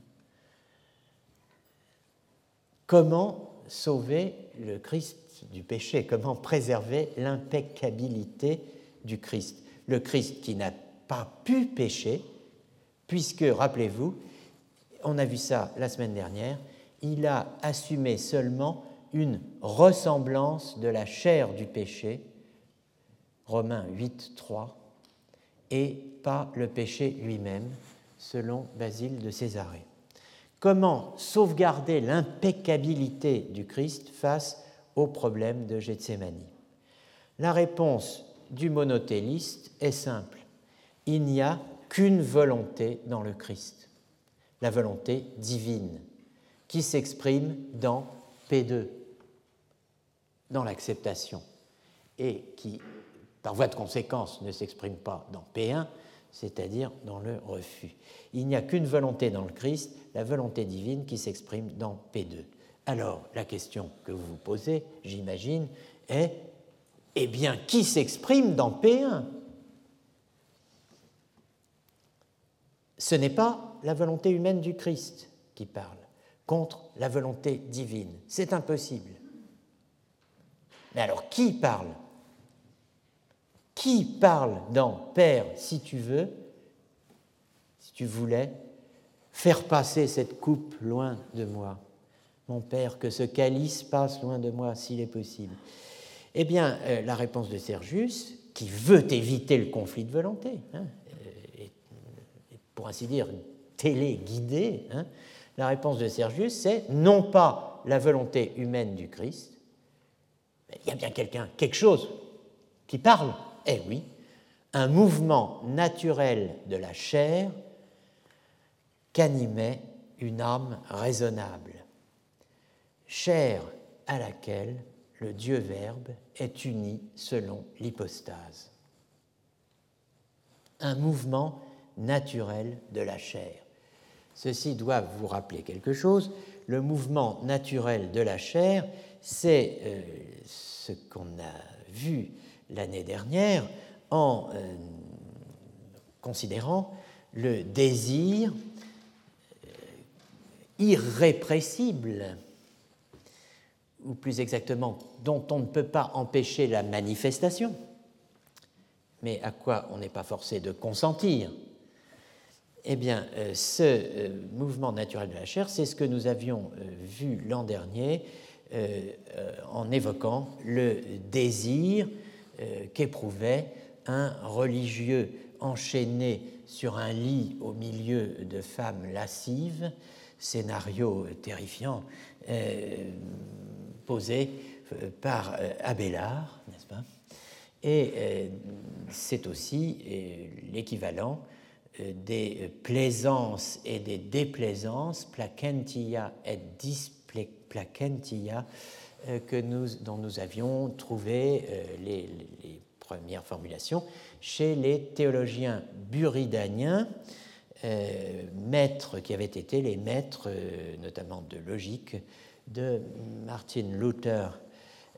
Comment sauver le Christ du péché? Comment préserver l'impeccabilité du Christ? Le Christ qui n'a pas pu pécher, puisque, rappelez-vous, on a vu ça la semaine dernière, il a assumé seulement une ressemblance de la chair du péché, Romains 8, 3, et pas le péché lui-même, selon Basile de Césarée. Comment sauvegarder l'impeccabilité du Christ face au problème de Gethsemane? La réponse du monotéliste est simple. Il n'y a qu'une volonté dans le Christ, la volonté divine, qui s'exprime dans P2, dans l'acceptation, et qui, par voie de conséquence, ne s'exprime pas dans P1, c'est-à-dire dans le refus. Il n'y a qu'une volonté dans le Christ, la volonté divine qui s'exprime dans P2. Alors, la question que vous vous posez, j'imagine, est eh bien, qui s'exprime dans P1 Ce n'est pas la volonté humaine du Christ qui parle contre la volonté divine. C'est impossible. Mais alors, qui parle? Qui parle dans Père, si tu veux, si tu voulais, faire passer cette coupe loin de moi Mon Père, que ce calice passe loin de moi s'il est possible. Eh bien, euh, la réponse de Sergius, qui veut éviter le conflit de volonté, hein, pour ainsi dire téléguidée, hein, la réponse de Sergius, c'est non pas la volonté humaine du Christ, il y a bien quelqu'un, quelque chose qui parle. Eh oui, un mouvement naturel de la chair qu'animait une âme raisonnable, chair à laquelle le Dieu Verbe est uni selon l'hypostase. Un mouvement naturel de la chair. Ceci doit vous rappeler quelque chose. Le mouvement naturel de la chair, c'est euh, ce qu'on a vu l'année dernière en euh, considérant le désir euh, irrépressible ou plus exactement dont on ne peut pas empêcher la manifestation, mais à quoi on n'est pas forcé de consentir, eh bien, euh, ce euh, mouvement naturel de la chair, c'est ce que nous avions euh, vu l'an dernier en évoquant le désir qu'éprouvait un religieux enchaîné sur un lit au milieu de femmes lascives, scénario terrifiant posé par Abélard, n'est-ce pas? Et c'est aussi l'équivalent des plaisances et des déplaisances, placentia et displacentia, que nous, dont nous avions trouvé les, premières formulations chez les théologiens buridaniens, maîtres qui avaient été les maîtres notamment de logique de Martin Luther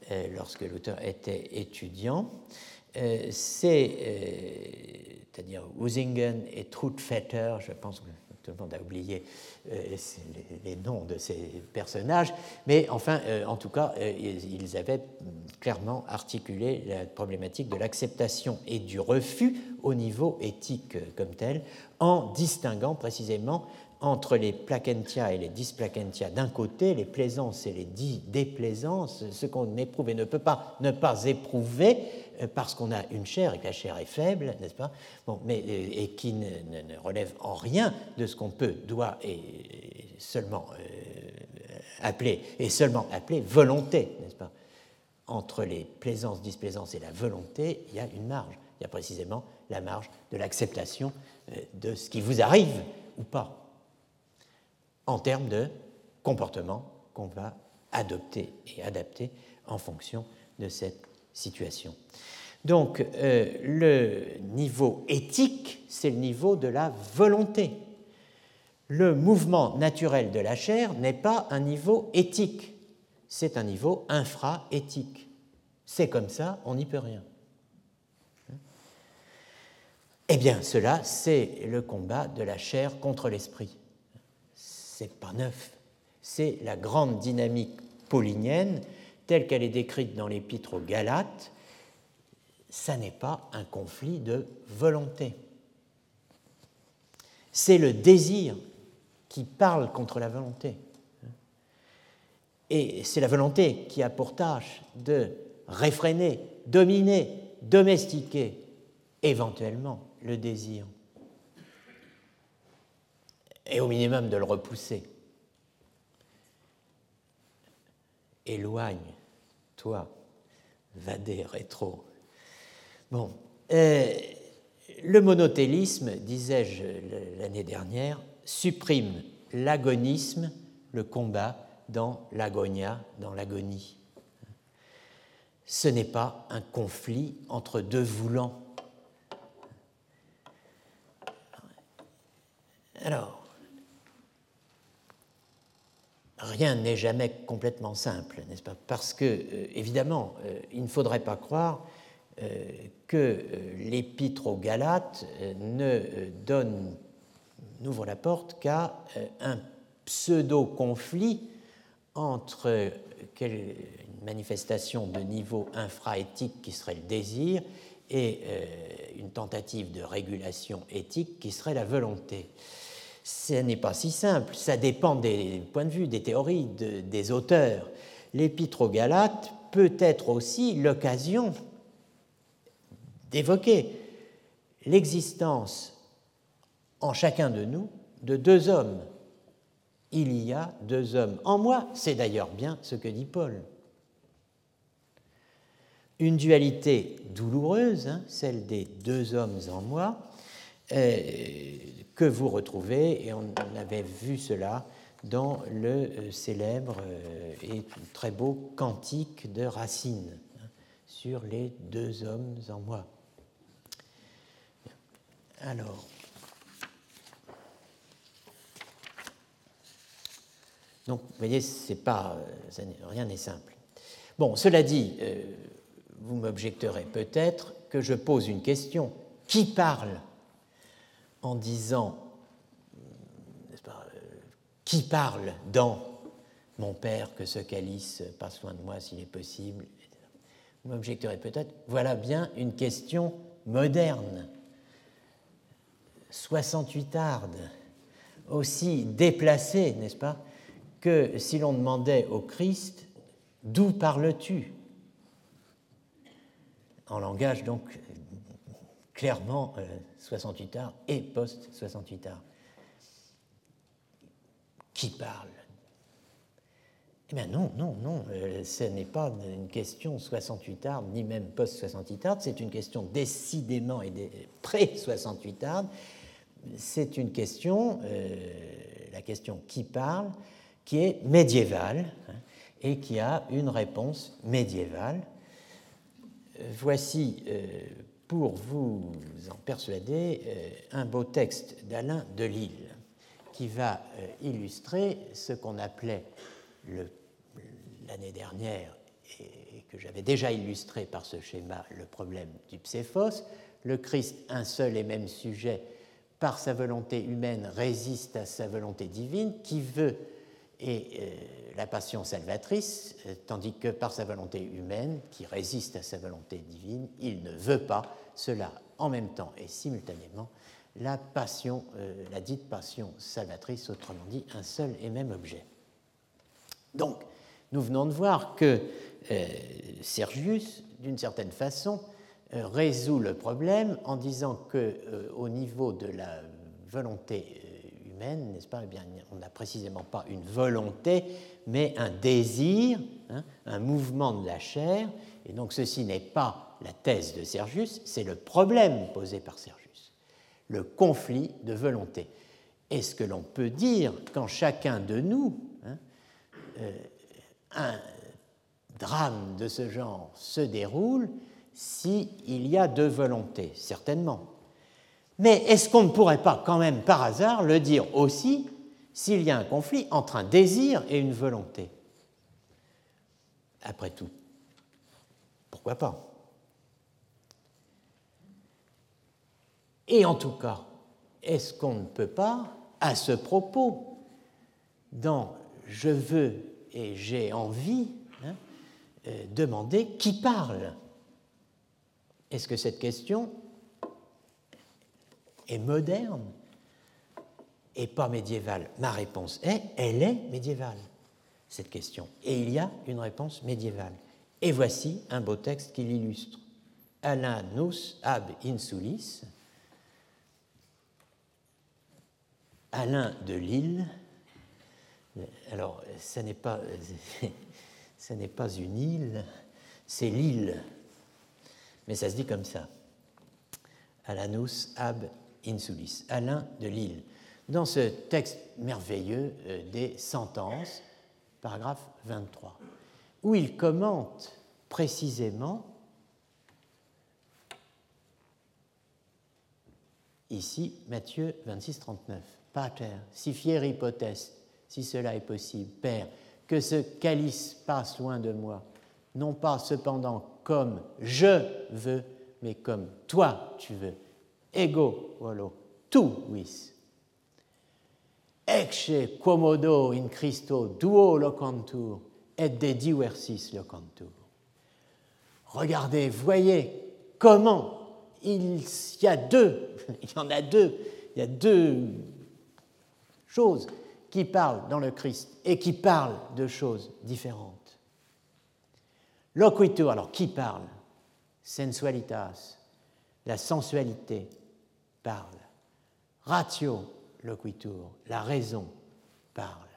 euh, lorsque Luther était étudiant. Euh, euh, c'est-à-dire Usingen et Trutvetter, je pense que tout le monde a oublié les, noms de ces personnages, mais enfin, en tout cas, ils avaient clairement articulé la problématique de l'acceptation et du refus au niveau éthique comme tel, en distinguant précisément entre les placentia et les displacentia. D'un côté, les plaisances et les déplaisances, ce qu'on éprouve et ne peut pas ne pas éprouver euh, parce qu'on a une chair et que la chair est faible, n'est-ce pas? Bon, mais, euh, Et qui ne, relève en rien de ce qu'on peut, doit et seulement euh, appeler, et seulement appeler volonté, n'est-ce pas? Entre les plaisances, displaisances et la volonté, il y a une marge. Il y a précisément la marge de l'acceptation de ce qui vous arrive ou pas en termes de comportement qu'on va adopter et adapter en fonction de cette situation. Donc euh, le niveau éthique, c'est le niveau de la volonté. Le mouvement naturel de la chair n'est pas un niveau éthique, c'est un niveau infra-éthique. C'est comme ça, on n'y peut rien. Eh bien, cela, c'est le combat de la chair contre l'esprit c'est pas neuf. C'est la grande dynamique paulinienne telle qu'elle est décrite dans l'épître aux Galates. Ça n'est pas un conflit de volonté. C'est le désir qui parle contre la volonté. Et c'est la volonté qui a pour tâche de réfréner, dominer domestiquer éventuellement le désir et au minimum de le repousser. Éloigne, toi, vadé rétro. Bon, euh, le monothélisme, disais-je l'année dernière, supprime l'agonisme, le combat, dans l'agonia, dans l'agonie. Ce n'est pas un conflit entre deux voulants. Alors, rien n'est jamais complètement simple, n'est-ce pas? Parce que, euh, évidemment, euh, il ne faudrait pas croire euh, que l'épître aux Galates n'ouvre la porte qu'à un pseudo-conflit entre une manifestation de niveau infraéthique qui serait le désir et une tentative de régulation éthique qui serait la volonté ce n'est pas si simple, ça dépend des points de vue, des théories, des auteurs. L'Épître aux Galates peut être aussi l'occasion d'évoquer l'existence en chacun de nous de deux hommes. Il y a deux hommes en moi, c'est d'ailleurs bien ce que dit Paul. Une dualité douloureuse, hein, celle des deux hommes en moi, euh, que vous retrouvez, et on avait vu cela dans le euh, célèbre euh, et très beau cantique de Racine hein, sur les deux hommes en moi. Alors, donc, vous voyez, c'est pas, rien n'est simple. Bon, cela dit, vous m'objecterez peut-être que je pose une question. Qui parle en disant, pas, euh, qui parle dans mon Père que ce calice passe loin de moi s'il est possible Vous m'objecterez peut-être, voilà bien une question moderne. 68 ardes, aussi déplacée, n'est-ce pas, que si l'on demandait au Christ d'où parles-tu? En langage donc clairement 68 euh, arts et post-68 arts. Qui parle? Eh bien non, non, non, euh, ce n'est pas une question 68 arts, ni même post-68 arts, c'est une question décidément et pré-68 arts. C'est une question, euh, la question qui parle, qui est médiévale hein, et qui a une réponse médiévale. Voici pour vous en persuader euh, un beau texte d'Alain Delille qui va euh, illustrer ce qu'on appelait l'année dernière et que j'avais déjà illustré par ce schéma le problème du pséphos. Le Christ, un seul et même sujet, par sa volonté humaine, résiste à sa volonté divine, qui veut et euh, la passion salvatrice, tandis que par sa volonté humaine, qui résiste à sa volonté divine, il ne veut pas cela en même temps et simultanément la passion, euh, la dite passion salvatrice, autrement dit un seul et même objet. Donc, nous venons de voir que Sergius, d'une certaine façon, résout le problème en disant que au niveau de la volonté n'est-ce pas? Eh bien, On n'a précisément pas une volonté, mais un désir, hein, un mouvement de la chair. Et donc ceci n'est pas la thèse de Sergius, c'est le problème posé par Sergius, le conflit de volonté. Est-ce que l'on peut dire qu'en chacun de nous, hein, euh, un drame de ce genre se déroule s'il y a deux volontés Certainement. Mais est-ce qu'on ne pourrait pas quand même par hasard le dire aussi s'il y a un conflit entre un désir et une volonté? Après tout, pourquoi pas? Et en tout cas, est-ce qu'on ne peut pas, à ce propos, dans je veux et j'ai envie, hein, euh, demander qui parle? Est-ce que cette question est moderne? Et pas médiévale? Ma réponse est, elle est médiévale, cette question. Et il y a une réponse médiévale. Et voici un beau texte qui l'illustre. Alain nous ab insulis, Alain de Lille. Alors, ça n'est pas, (laughs) n'est pas une île, c'est l'île, mais ça se dit comme ça. Alanus ab insulis, Alain de Lille. Dans ce texte merveilleux euh, des sentences, paragraphe 23, où il commente précisément ici Matthieu 26, 39. Pater, si fier hypothèse, si cela est possible, Père, que ce calice passe loin de moi, non pas cependant comme je veux, mais comme toi tu veux. Ego, volo, tu vis. Ecce quomodo in Christo duo locantur et de diversis locantur. Regardez, voyez comment il y a deux, (laughs) il y en a deux, il y a deux choses qui parlent dans le Christ et qui parlent de choses différentes. Loquitur, alors qui parle? Sensualitas, la sensualité parle. Ratio, loquitur, la raison parle.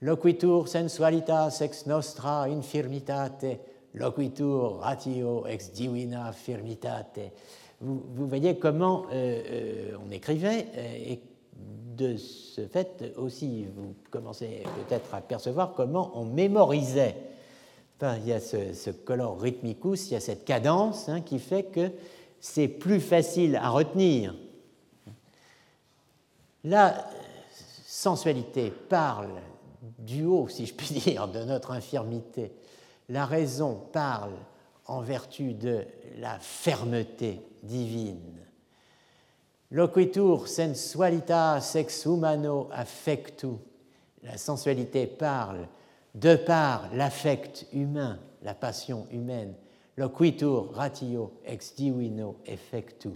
Loquitur sensualitas ex nostra infirmitate, loquitur ratio ex divina firmitate. Vous, voyez comment euh, euh, on écrivait euh, et de ce fait aussi, vous commencez peut-être à percevoir comment on mémorisait. il y a ce, color rhythmicus, il y a cette cadence hein, qui fait que c'est plus facile à retenir. La sensualité parle du haut, si je puis dire, de notre infirmité. La raison parle en vertu de la fermeté divine. Loquitur sensualita sex humano affectu. La sensualité parle de par l'affect humain, la passion humaine. Loquitur ratio ex divino effectu.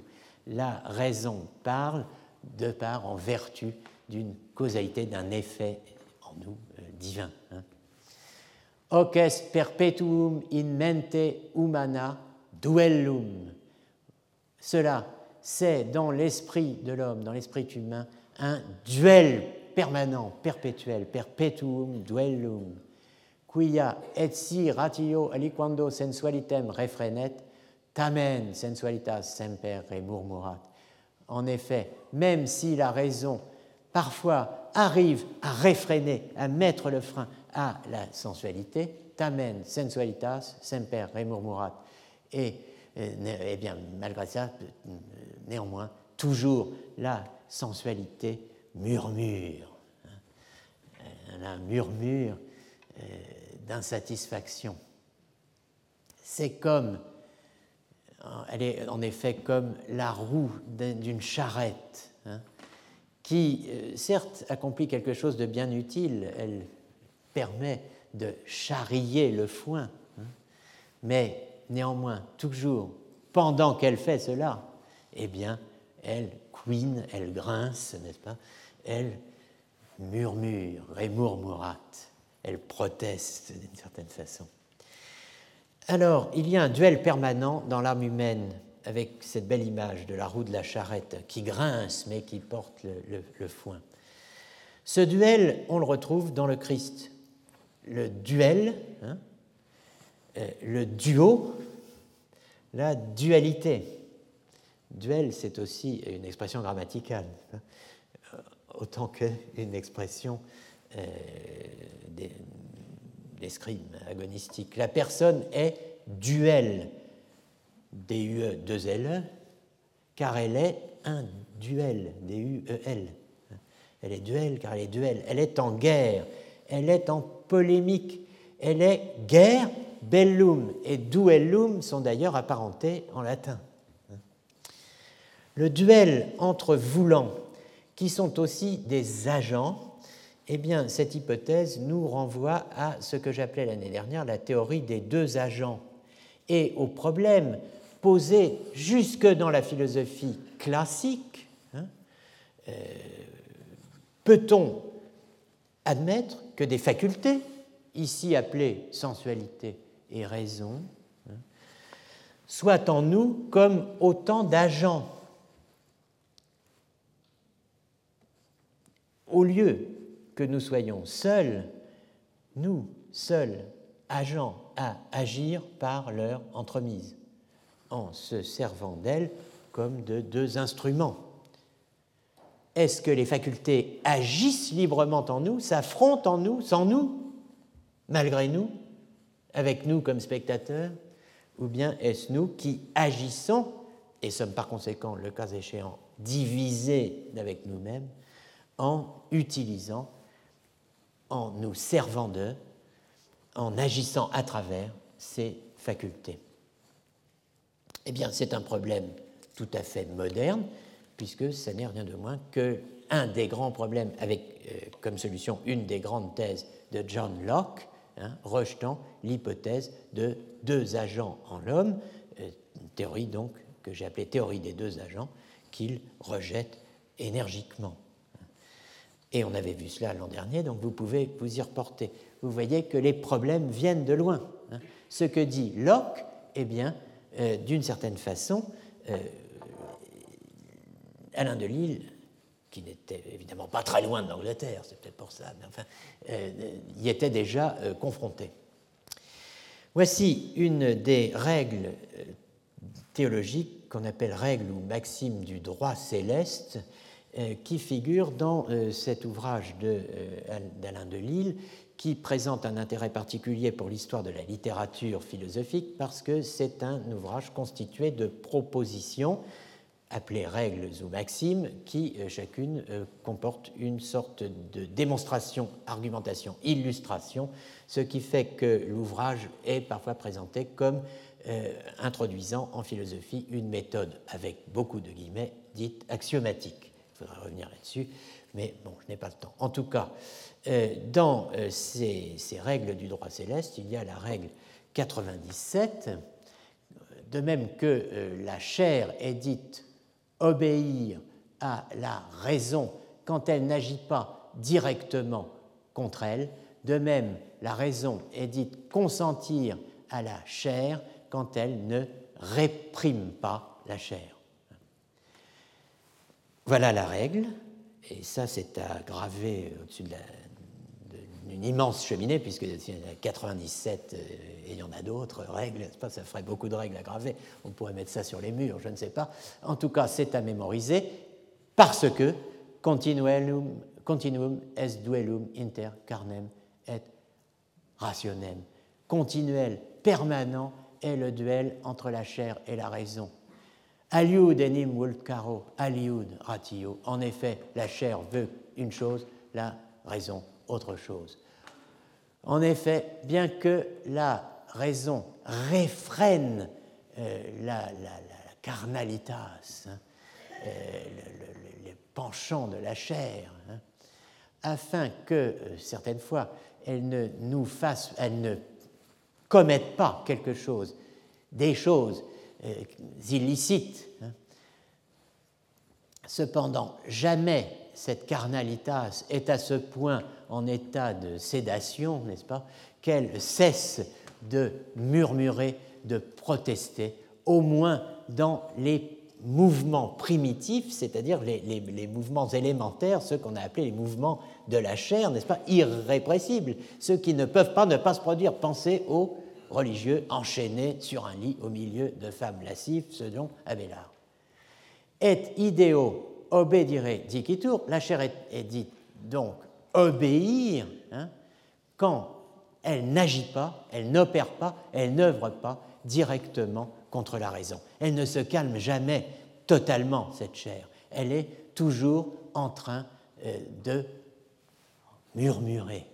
La raison parle de par, en vertu d'une causalité, d'un effet en nous euh, divin. Hein. Hoc est perpetuum in mente humana duellum. Cela c'est dans l'esprit de l'homme, dans l'esprit humain, un duel permanent, perpétuel, perpetuum duellum, quia et si ratio aliquando sensualitem refrenet, tamen sensualitas semper remurmurat. En effet, même si la raison parfois arrive à réfréner, à mettre le frein à la sensualité, tamen sensualitas semper remurmurat. Et eh bien, malgré ça, néanmoins, toujours la sensualité murmure. Hein. Un murmure euh, d'insatisfaction. C'est comme, elle est en effet comme la roue d'une charrette, hein, qui euh, certes accomplit quelque chose de bien utile, elle permet de charrier le foin, hein, mais néanmoins, toujours, pendant qu'elle fait cela, eh bien, elle couine, elle grince, n'est-ce pas? Elle murmure, remurmurate, elle proteste d'une certaine façon. Alors, il y a un duel permanent dans l'âme humaine avec cette belle image de la roue de la charrette qui grince mais qui porte le, foin. Ce duel, on le retrouve dans le Christ. Le duel, hein, euh, le duo, la dualité. Duel, c'est aussi une expression grammaticale, hein, autant qu'une expression euh, d'escrime agonistique. La personne est duel, D-U-E, 2 L, car elle est un duel, D-U-E-L. Elle est duel car elle est duel. Elle est en guerre, elle est en polémique, elle est guerre, bellum et duellum sont d'ailleurs apparentés en latin le duel entre voulants, qui sont aussi des agents, eh bien, cette hypothèse nous renvoie à ce que j'appelais l'année dernière la théorie des deux agents et au problème posé jusque dans la philosophie classique. Hein, euh, peut-on admettre que des facultés, ici appelées sensualité et raison, hein, soit en nous comme autant d'agents. Au lieu que nous soyons seuls, nous, seuls, agents à agir par leur entremise, en se servant d'elles comme de deux instruments. Est-ce que les facultés agissent librement en nous, s'affrontent en nous, sans nous, malgré nous, avec nous comme spectateurs ou bien est-ce nous qui agissons et sommes par conséquent, le cas échéant, divisés avec nous-mêmes en utilisant, en nous servant d'eux, en agissant à travers ces facultés Eh bien, c'est un problème tout à fait moderne, puisque ce n'est rien de moins que un des grands problèmes, avec euh, comme solution une des grandes thèses de John Locke, hein, rejetant l'hypothèse de deux agents en l'homme, euh, une théorie donc que j'ai appelée théorie des deux agents, qu'il rejette énergiquement. Et on avait vu cela l'an dernier, donc vous pouvez vous y reporter. Vous voyez que les problèmes viennent de loin. Hein. Ce que dit Locke, eh bien, euh, d'une certaine façon, euh, Alain de Lille, qui n'était évidemment pas très loin de l'Angleterre, c'est peut-être pour ça, mais enfin, y était déjà confronté. Voici une des règles euh, théologiques qu'on appelle règles ou maximes du droit céleste euh, qui figure dans euh, cet ouvrage d'Alain de, Lille qui présente un intérêt particulier pour l'histoire de la littérature philosophique parce que c'est un ouvrage constitué de propositions appelées règles ou maximes, qui chacune comporte une sorte de démonstration, argumentation, illustration ce qui fait que l'ouvrage est parfois présenté comme euh, introduisant en philosophie une méthode avec beaucoup de guillemets dite axiomatique. Il faudra revenir là-dessus, mais bon, je n'ai pas le temps. En tout cas, euh, dans euh, ces, ces, règles du droit céleste, il y a la règle 97, de même que la chair est dite obéir à la raison quand elle n'agit pas directement contre elle, de même la raison est dite consentir à la chair quand elle ne réprime pas la chair. Voilà la règle, et ça c'est à graver au-dessus d'une immense cheminée, puisque y en a 97 euh, et il y en a d'autres règles, pas, ça ferait beaucoup de règles à graver, on pourrait mettre ça sur les murs, je ne sais pas. En tout cas, c'est à mémoriser, parce que continuum, continuum est duellum inter carnem et rationnel, continuel, permanent est le duel entre la chair et la raison. Aliud enim vult aliud ratio. En effet, la chair veut une chose, la raison autre chose. En effet, bien que la raison réfrène euh, la, carnalitas, hein, euh, les penchants de la chair, hein, afin que, euh, certaines fois, elle ne nous fasse, elle ne commette pas quelque chose, des choses illicites. Hein. Cependant, jamais cette carnalitas est à ce point en état de sédation, n'est-ce pas, qu'elle cesse de murmurer, de protester, au moins dans les mouvements primitifs, c'est-à-dire les, mouvements élémentaires, ceux qu'on a appelés les mouvements de la chair, n'est-ce pas, irrépressibles, ceux qui ne peuvent pas ne pas se produire. Pensez aux religieux enchaînés sur un lit au milieu de femmes lascives, ce dont Abélard. Et idéo obédire dicitur, la chair est, dite donc obéir hein, quand elle n'agit pas, elle n'opère pas, elle n'œuvre pas directement contre la raison. Elle ne se calme jamais totalement, cette chair. Elle est toujours en train euh, de murmurer.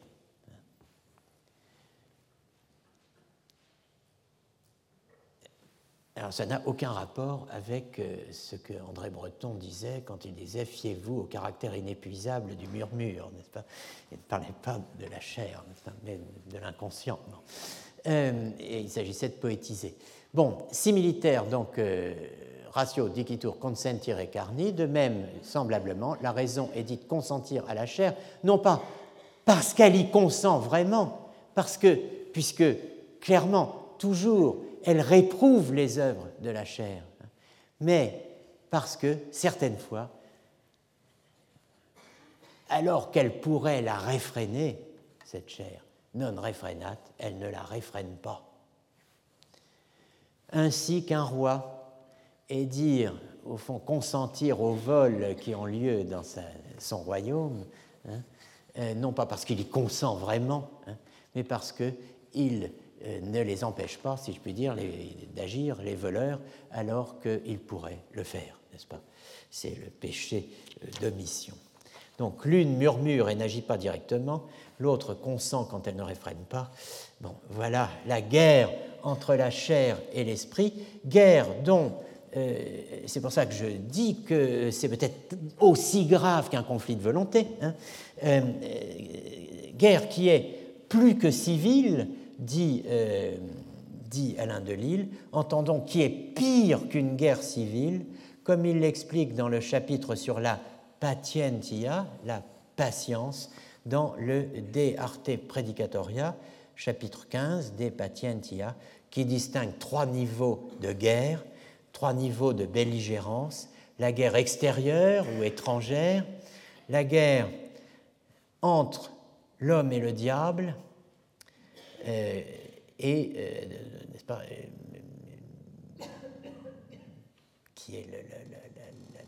Alors ça n'a aucun rapport avec euh, ce que André Breton disait quand il disait fiez-vous au caractère inépuisable du murmure, n'est-ce pas? Il ne parlait pas de la chair, mais de l'inconscient. Euh, et il s'agissait de poétiser. Bon, similitaire, donc, euh, ratio dicitur consentire carni, de même, semblablement, la raison est dite consentir à la chair, non pas parce qu'elle y consent vraiment, parce que, puisque clairement, toujours, elle réprouve les œuvres de la chair, mais parce que certaines fois, alors qu'elle pourrait la réfréner, cette chair, non réfrénate, elle ne la réfrène pas. Ainsi qu'un roi et dire, au fond, consentir aux vols qui ont lieu dans son royaume, hein, euh, non pas parce qu'il y consent vraiment, hein, mais parce qu'il ne les empêche pas, si je puis dire, d'agir, les voleurs, alors qu'ils pourraient le faire, n'est-ce pas? C'est le péché euh, d'omission. Donc l'une murmure et n'agit pas directement, l'autre consent quand elle ne réfrène pas. Bon, voilà la guerre entre la chair et l'esprit, guerre dont euh, c'est pour ça que je dis que c'est peut-être aussi grave qu'un conflit de volonté, hein. euh, guerre qui est plus que civile, dit, euh, dit Alain de Lille, entendons qui est pire qu'une guerre civile, comme il l'explique dans le chapitre sur la patientia, la patience, dans le De Arte Predicatoria, chapitre 15, De Patientia, qui distingue trois niveaux de guerre, trois niveaux de belligérance, la guerre extérieure ou étrangère, la guerre entre l'homme et le diable, et, euh, n'est-ce pas, euh, qui est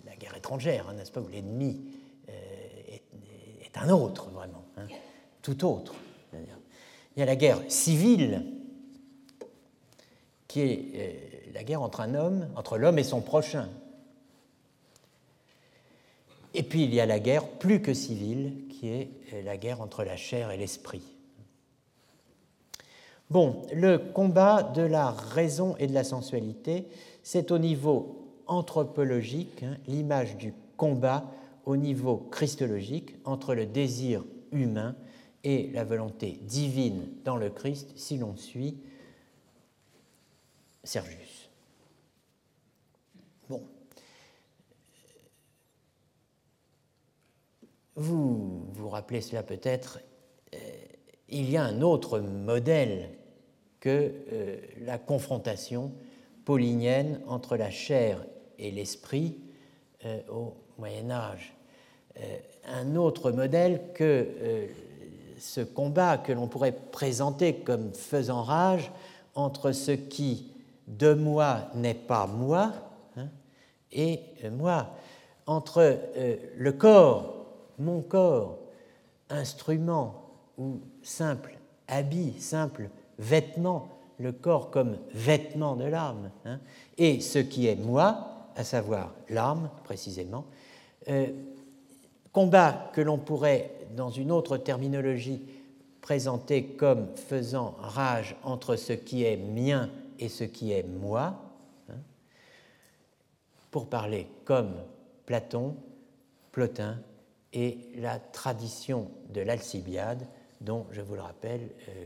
la, guerre étrangère, hein, n'est-ce pas, où l'ennemi est, un autre, vraiment, hein, tout autre. Il y a la guerre civile, qui est la guerre entre un homme, entre l'homme et son prochain. Et puis il y a la guerre plus que civile, qui est la guerre entre la chair et l'esprit. Bon, le combat de la raison et de la sensualité, c'est au niveau anthropologique, hein, l'image du combat au niveau christologique entre le désir humain et la volonté divine dans le Christ, si l'on suit Sergius. Bon. Vous vous rappelez cela peut-être, euh, il y a un autre modèle que euh, la confrontation paulinienne entre la chair et l'esprit euh, au Moyen Âge. Euh, un autre modèle que ce combat que l'on pourrait présenter comme faisant rage entre ce qui de moi n'est pas moi hein, et moi, entre le corps, mon corps, instrument ou simple habit, simple vêtement, le corps comme vêtement de l'âme, hein, et ce qui est moi, à savoir l'âme précisément, euh, combat que l'on pourrait, dans une autre terminologie, présenter comme faisant rage entre ce qui est mien et ce qui est moi, hein, pour parler comme Platon, Plotin et la tradition de l'Alcibiade, dont, je vous le rappelle, euh,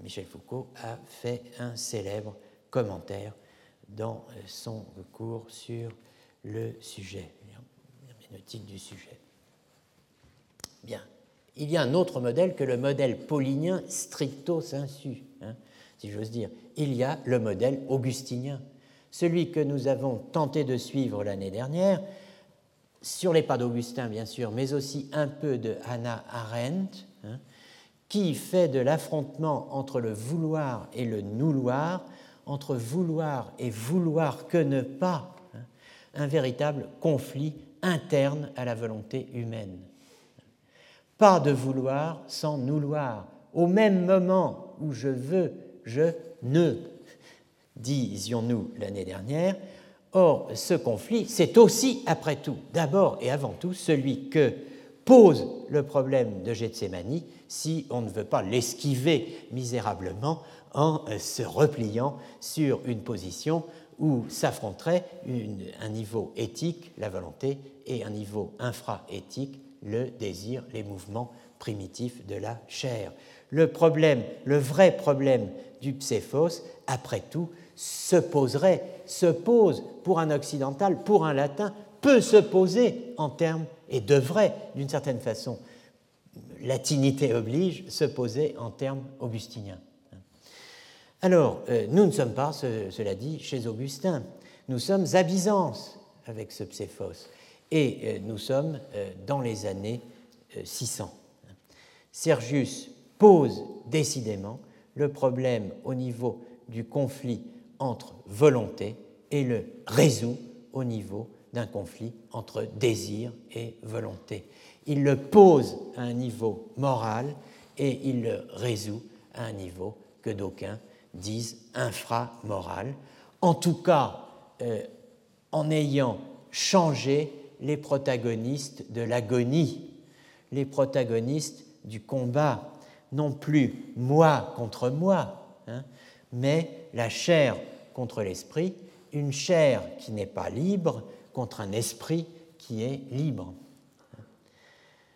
Michel Foucault a fait un célèbre commentaire dans euh, son cours sur le sujet, l'herméneutique du sujet. Bien. Il y a un autre modèle que le modèle paulinien stricto sensu, hein, si j'ose dire. Il y a le modèle augustinien, celui que nous avons tenté de suivre l'année dernière, sur les pas d'Augustin bien sûr, mais aussi un peu de Hannah Arendt, qui fait de l'affrontement entre le vouloir et le nouloir, entre vouloir et vouloir que ne pas, hein, un véritable conflit interne à la volonté humaine. Pas de vouloir sans nouloir. Au même moment où je veux, je ne, disions-nous l'année dernière. Or, ce conflit, c'est aussi, après tout, d'abord et avant tout, celui que pose le problème de Gethsemane si on ne veut pas l'esquiver misérablement en euh, se repliant sur une position où s'affronterait un niveau éthique, la volonté, et un niveau infra-éthique, le désir, les mouvements primitifs de la chair. Le problème, le vrai problème du pséphos, après tout, se poserait, se pose pour un occidental, pour un latin, peut se poser en termes, et devrait d'une certaine façon, latinité oblige, se poser en termes augustiniens. Alors, euh, nous ne sommes pas, cela dit, chez Augustin. Nous sommes à Byzance avec ce Pséphos. Et euh, nous sommes euh, dans les années 600. Sergius pose décidément le problème au niveau du conflit entre volonté et le résout au niveau d'un conflit entre désir et volonté. Il le pose à un niveau moral et il le résout à un niveau que d'aucuns disent inframoral, en tout cas euh, en ayant changé les protagonistes de l'agonie, les protagonistes du combat, non plus moi contre moi, hein, mais la chair contre l'esprit, une chair qui n'est pas libre contre un esprit qui est libre.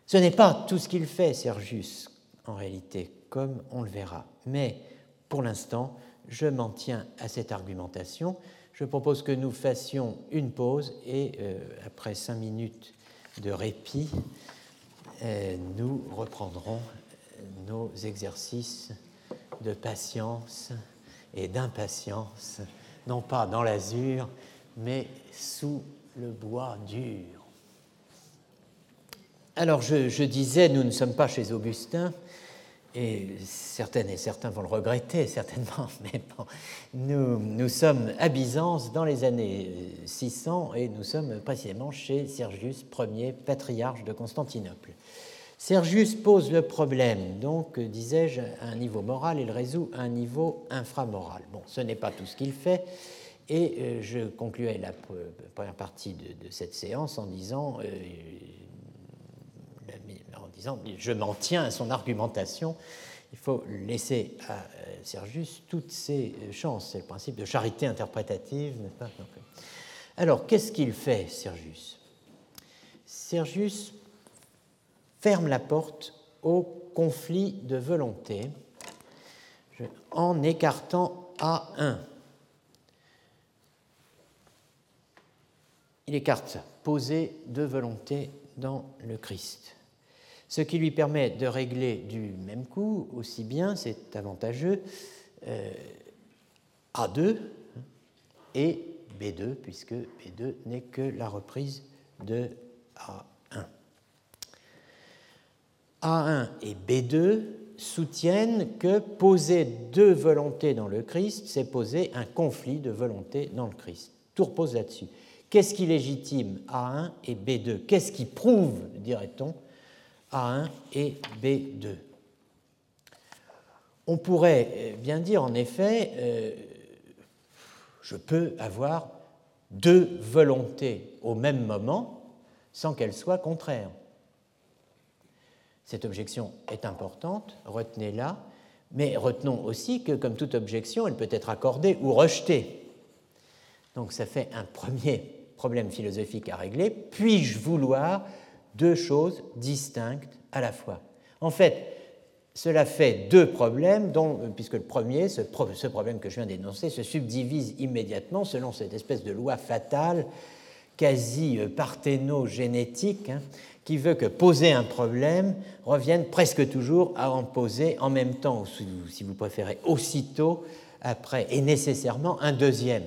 Ce n'est pas tout ce qu'il fait, Sergius, en réalité, comme on le verra, mais pour l'instant, je m'en tiens à cette argumentation. Je propose que nous fassions une pause et euh, après cinq minutes de répit, euh, nous reprendrons nos exercices de patience et d'impatience, non pas dans l'azur, mais sous le bois dur. Alors je, disais, nous ne sommes pas chez Augustin, et certaines et certains vont le regretter (laughs) certainement, mais nous, nous sommes à Byzance dans les années 600 et nous sommes précisément chez Sergius Ier, patriarche de Constantinople. Sergius pose le problème, donc, disais-je, à un niveau moral, il résout à un niveau inframoral. Bon, ce n'est pas tout ce qu'il fait, et euh, je concluais la première partie de, cette séance en disant, euh, disant je m'en tiens à son argumentation. Il faut laisser à euh, Sergius toutes ses chances. C'est le principe de charité interprétative, euh. Alors, qu'est-ce qu'il fait, Sergius? Sergius ferme la porte au conflit de volonté en écartant A1. Il écarte poser deux volontés dans le Christ ce qui lui permet de régler du même coup, aussi bien, c'est avantageux, euh, A2 et B2, puisque B2 n'est que la reprise de A1. A1 et B2 soutiennent que poser deux volontés dans le Christ, c'est poser un conflit de volontés dans le Christ. Tout repose là-dessus. Qu'est-ce qui légitime A1 et B2 Qu'est-ce qui prouve, dirait-on, a1 et B2. On pourrait euh, bien dire en effet, euh, je peux avoir deux volontés au même moment sans qu'elles soient contraires. Cette objection est importante, retenez-la, mais retenons aussi que comme toute objection, elle peut être accordée ou rejetée. Donc ça fait un premier problème philosophique à régler. Puis-je vouloir deux choses distinctes à la fois? En fait, cela fait deux problèmes, dont, euh, puisque le premier, ce, problème que je viens d'énoncer, se subdivise immédiatement selon cette espèce de loi fatale, quasi euh, parthéno-génétique, hein, qui veut que poser un problème revienne presque toujours à en poser en même temps, ou si vous préférez, aussitôt après, et nécessairement un deuxième.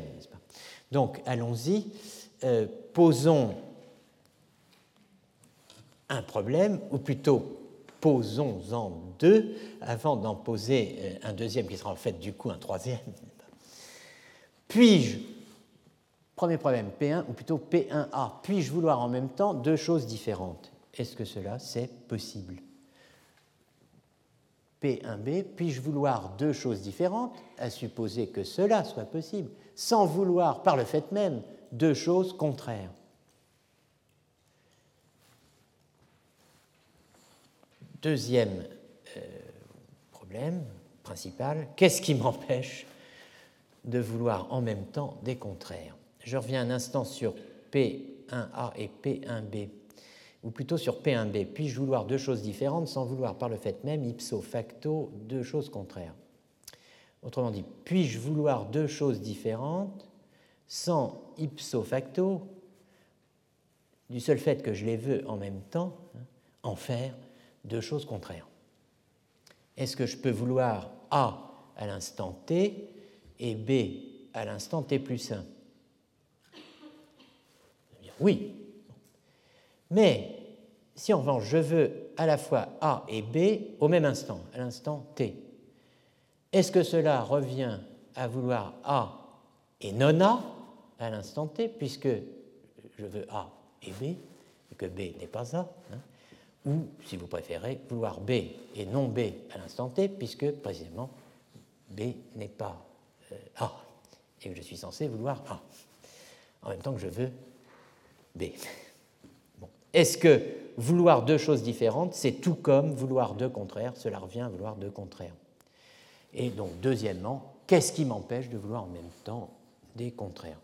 Donc allons-y, euh, posons un problème, ou plutôt posons-en deux avant d'en poser euh, un deuxième qui sera en fait du coup un troisième. Puis-je, premier problème P1 ou plutôt P1A, puis-je vouloir en même temps deux choses différentes? Est-ce que cela c'est possible? P1B, puis-je vouloir deux choses différentes, à supposer que cela soit possible, sans vouloir par le fait même deux choses contraires. Deuxième euh, problème principal, qu'est-ce qui (laughs) m'empêche de vouloir en même temps des contraires? Je reviens un instant sur P1A et P1B, ou plutôt sur P1B. Puis-je vouloir deux choses différentes sans vouloir par le fait même, ipso facto, deux choses contraires? Autrement dit, puis-je vouloir deux choses différentes sans ipso facto, du seul fait que je les veux en même temps, hein, en faire deux choses contraires. Est-ce que je peux vouloir A à l'instant T et B à l'instant t plus 1 Oui. Mais si en revanche je veux à la fois A et B au même instant, à l'instant t, est-ce que cela revient à vouloir A et non A? À l'instant t, puisque je veux A et B, et que B n'est pas A, hein, ou, si vous préférez, vouloir B et non B à l'instant t, puisque précisément B n'est pas euh, A, et que je suis censé vouloir A, en même temps que je veux B. Est-ce que vouloir deux choses différentes, c'est tout comme vouloir deux contraires? Cela revient à vouloir deux contraires. Et donc, deuxièmement, qu'est-ce qui m'empêche de vouloir en même temps des contraires?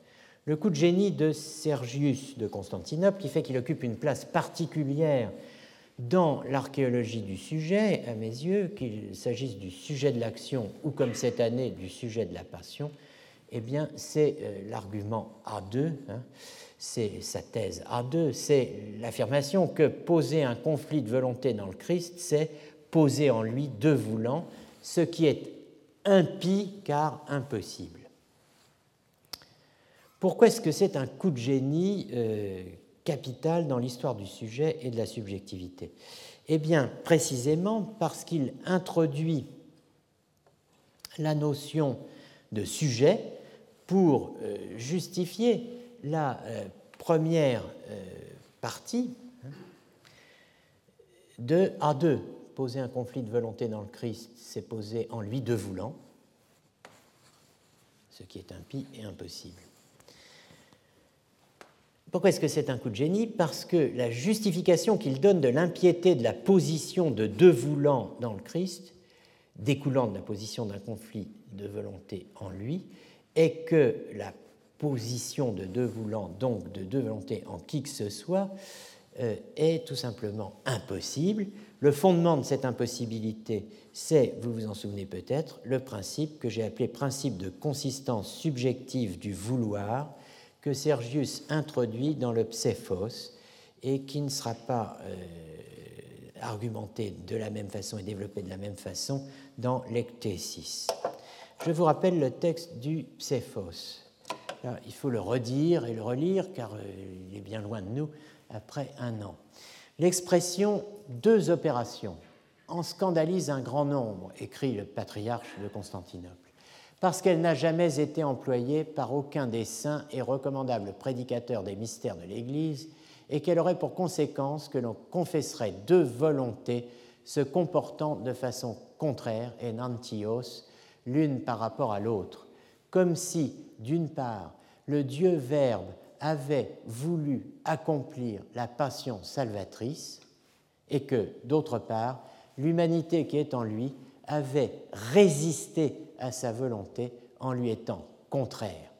Le coup de génie de Sergius de Constantinople, qui fait qu'il occupe une place particulière dans l'archéologie du sujet, à mes yeux, qu'il s'agisse du sujet de l'action ou comme cette année du sujet de la passion, eh bien, c'est euh, l'argument A2, hein, c'est sa thèse A2, c'est l'affirmation que poser un conflit de volonté dans le Christ, c'est poser en lui deux voulants, ce qui est impie car impossible. Pourquoi est-ce que c'est un coup de génie euh, capital dans l'histoire du sujet et de la subjectivité? Eh bien, précisément parce qu'il introduit la notion de sujet pour euh, justifier la euh, première partie hein, de A2. Poser un conflit de volonté dans le Christ, c'est poser en lui deux voulants, ce qui est impie et impossible. Pourquoi est-ce que c'est un coup de génie? Parce que la justification qu'il donne de l'impiété de la position de deux voulants dans le Christ, découlant de la position d'un conflit de volonté en lui, est que la position de deux voulants, donc de deux volontés en qui que ce soit, euh, est tout simplement impossible. Le fondement de cette impossibilité, c'est, vous vous en souvenez peut-être, le principe que j'ai appelé principe de consistance subjective du vouloir, que Sergius introduit dans le Psephos et qui ne sera pas euh, argumenté de la même façon et développé de la même façon dans l'Ectésis. Je vous rappelle le texte du Psephos. il faut le redire et le relire car euh, il est bien loin de nous après un an. L'expression deux opérations en scandalise un grand nombre, écrit le patriarche de Constantinople parce qu'elle n'a jamais été employée par aucun des saints et recommandables prédicateurs des mystères de l'Église, et qu'elle aurait pour conséquence que l'on confesserait deux volontés se comportant de façon contraire et nantios, l'une par rapport à l'autre, comme si, d'une part, le Dieu Verbe avait voulu accomplir la passion salvatrice, et que, d'autre part, l'humanité qui est en lui avait résisté à sa volonté en lui étant contraire.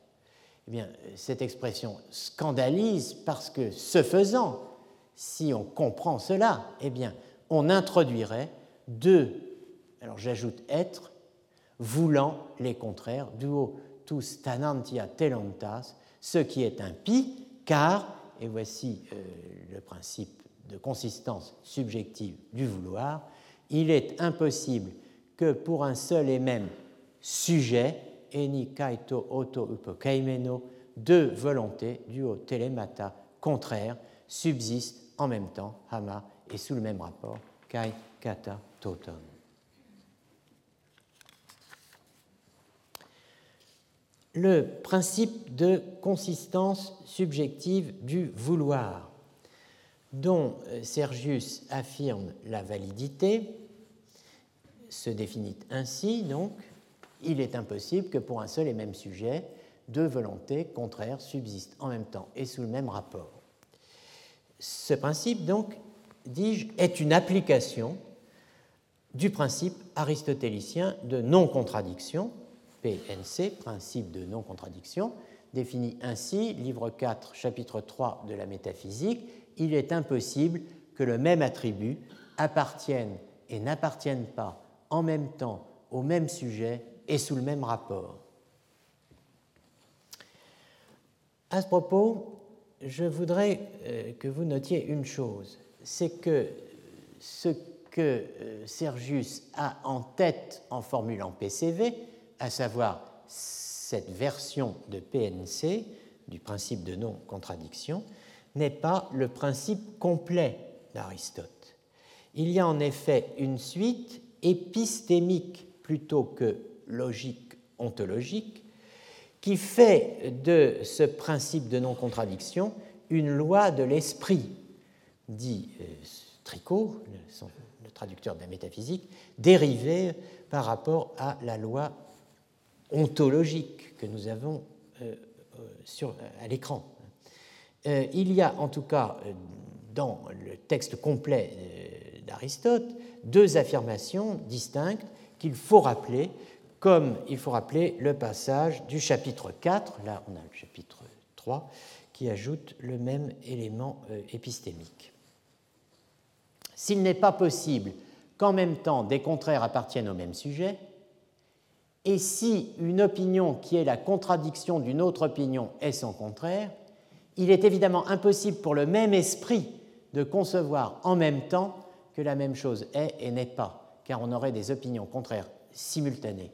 Eh bien, cette expression scandalise parce que, ce faisant, si on comprend cela, eh bien, on introduirait deux, alors j'ajoute être, voulant les contraires, duo tous tanantia telantas, ce qui est impie, car, et voici euh, le principe de consistance subjective du vouloir, il est impossible que pour un seul et même sujet, eni kaito auto upokeimeno, deux volontés, duo telemata, contraires, subsistent en même temps, hama, et sous le même rapport, kai kata toton. Le principe de consistance subjective du vouloir, dont Sergius affirme la validité, se définit ainsi donc il est impossible que pour un seul et même sujet, deux volontés contraires subsistent en même temps et sous le même rapport. Ce principe, donc, dis-je, est une application du principe aristotélicien de non-contradiction, PNC, principe de non-contradiction, défini ainsi, livre 4, chapitre 3 de la métaphysique, il est impossible que le même attribut appartienne et n'appartienne pas en même temps au même sujet et sous le même rapport. À ce propos, je voudrais euh, que vous notiez une chose, c'est que ce que euh, Sergius a en tête en formulant PCV, à savoir cette version de PNC, du principe de non-contradiction, n'est pas le principe complet d'Aristote. Il y a en effet une suite épistémique plutôt que logique ontologique qui fait de ce principe de non-contradiction une loi de l'esprit, dit euh, Tricot, le, traducteur de la métaphysique, dérivée par rapport à la loi ontologique que nous avons euh, euh, à l'écran. il y a en tout cas dans le texte complet d'Aristote deux affirmations distinctes qu'il faut rappeler comme il faut rappeler le passage du chapitre 4, là on a le chapitre 3, qui ajoute le même élément euh, épistémique. S'il n'est pas possible qu'en même temps des contraires appartiennent au même sujet, et si une opinion qui est la contradiction d'une autre opinion est son contraire, il est évidemment impossible pour le même esprit de concevoir en même temps que la même chose est et n'est pas, car on aurait des opinions contraires simultanées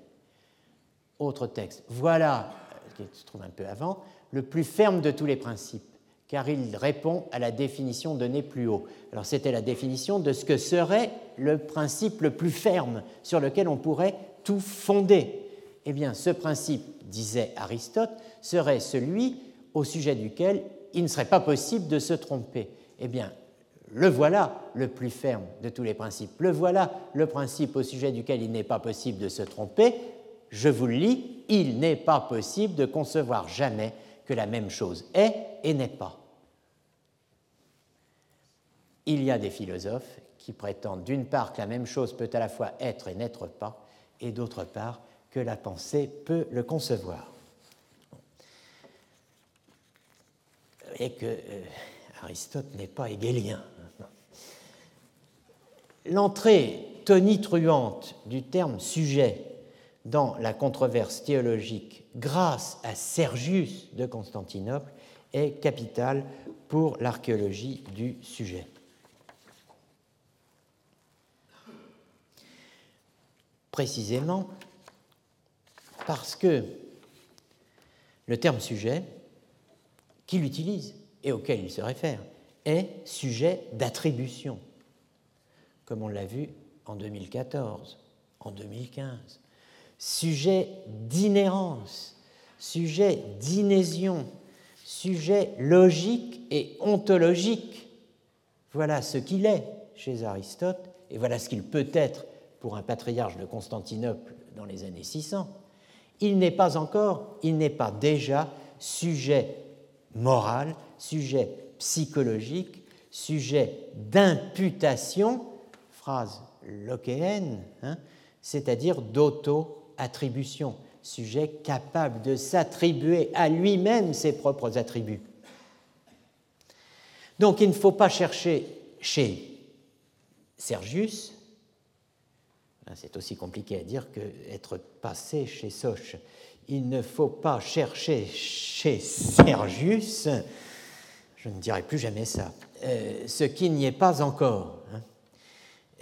autre texte. Voilà, qui se trouve un peu avant, le plus ferme de tous les principes, car il répond à la définition donnée plus haut. Alors c'était la définition de ce que serait le principe le plus ferme sur lequel on pourrait tout fonder. Eh bien, ce principe, disait Aristote, serait celui au sujet duquel il ne serait pas possible de se tromper. Eh bien, le voilà le plus ferme de tous les principes. Le voilà le principe au sujet duquel il n'est pas possible de se tromper je vous le lis, il n'est pas possible de concevoir jamais que la même chose est et n'est pas. Il y a des philosophes qui prétendent d'une part que la même chose peut à la fois être et n'être pas, et d'autre part que la pensée peut le concevoir. Et que euh, Aristote n'est pas hégélien. L'entrée tonitruante du terme sujet dans la controverse théologique grâce à Sergius de Constantinople est capitale pour l'archéologie du sujet. Précisément parce que le terme sujet qu'il utilise et auquel il se réfère est sujet d'attribution, comme on l'a vu en 2014, en 2015, sujet d'inhérence, sujet d'inésion, sujet logique et ontologique. Voilà ce qu'il est chez Aristote, et voilà ce qu'il peut être pour un patriarche de Constantinople dans les années 600. Il n'est pas encore, il n'est pas déjà sujet moral, sujet psychologique, sujet d'imputation, phrase lochéenne, hein, c'est-à-dire d'auto attribution, sujet capable de s'attribuer à lui-même ses propres attributs. Donc il ne faut pas chercher chez Sergius, c'est aussi compliqué à dire que être passé chez Soch, il ne faut pas chercher chez Sergius, je ne dirai plus jamais ça, euh, ce qui n'y est pas encore. Hein.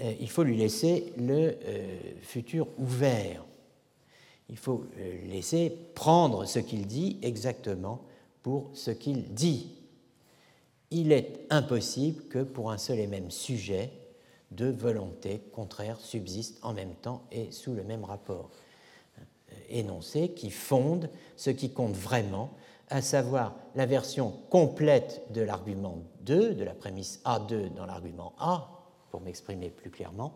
Euh, il faut lui laisser le euh, futur ouvert il faut euh, laisser prendre ce qu'il dit exactement pour ce qu'il dit. Il est impossible que pour un seul et même sujet, deux volontés contraires subsistent en même temps et sous le même rapport euh, énoncé qui fonde ce qui compte vraiment, à savoir la version complète de l'argument 2, de la prémisse A2 dans l'argument A, pour m'exprimer plus clairement,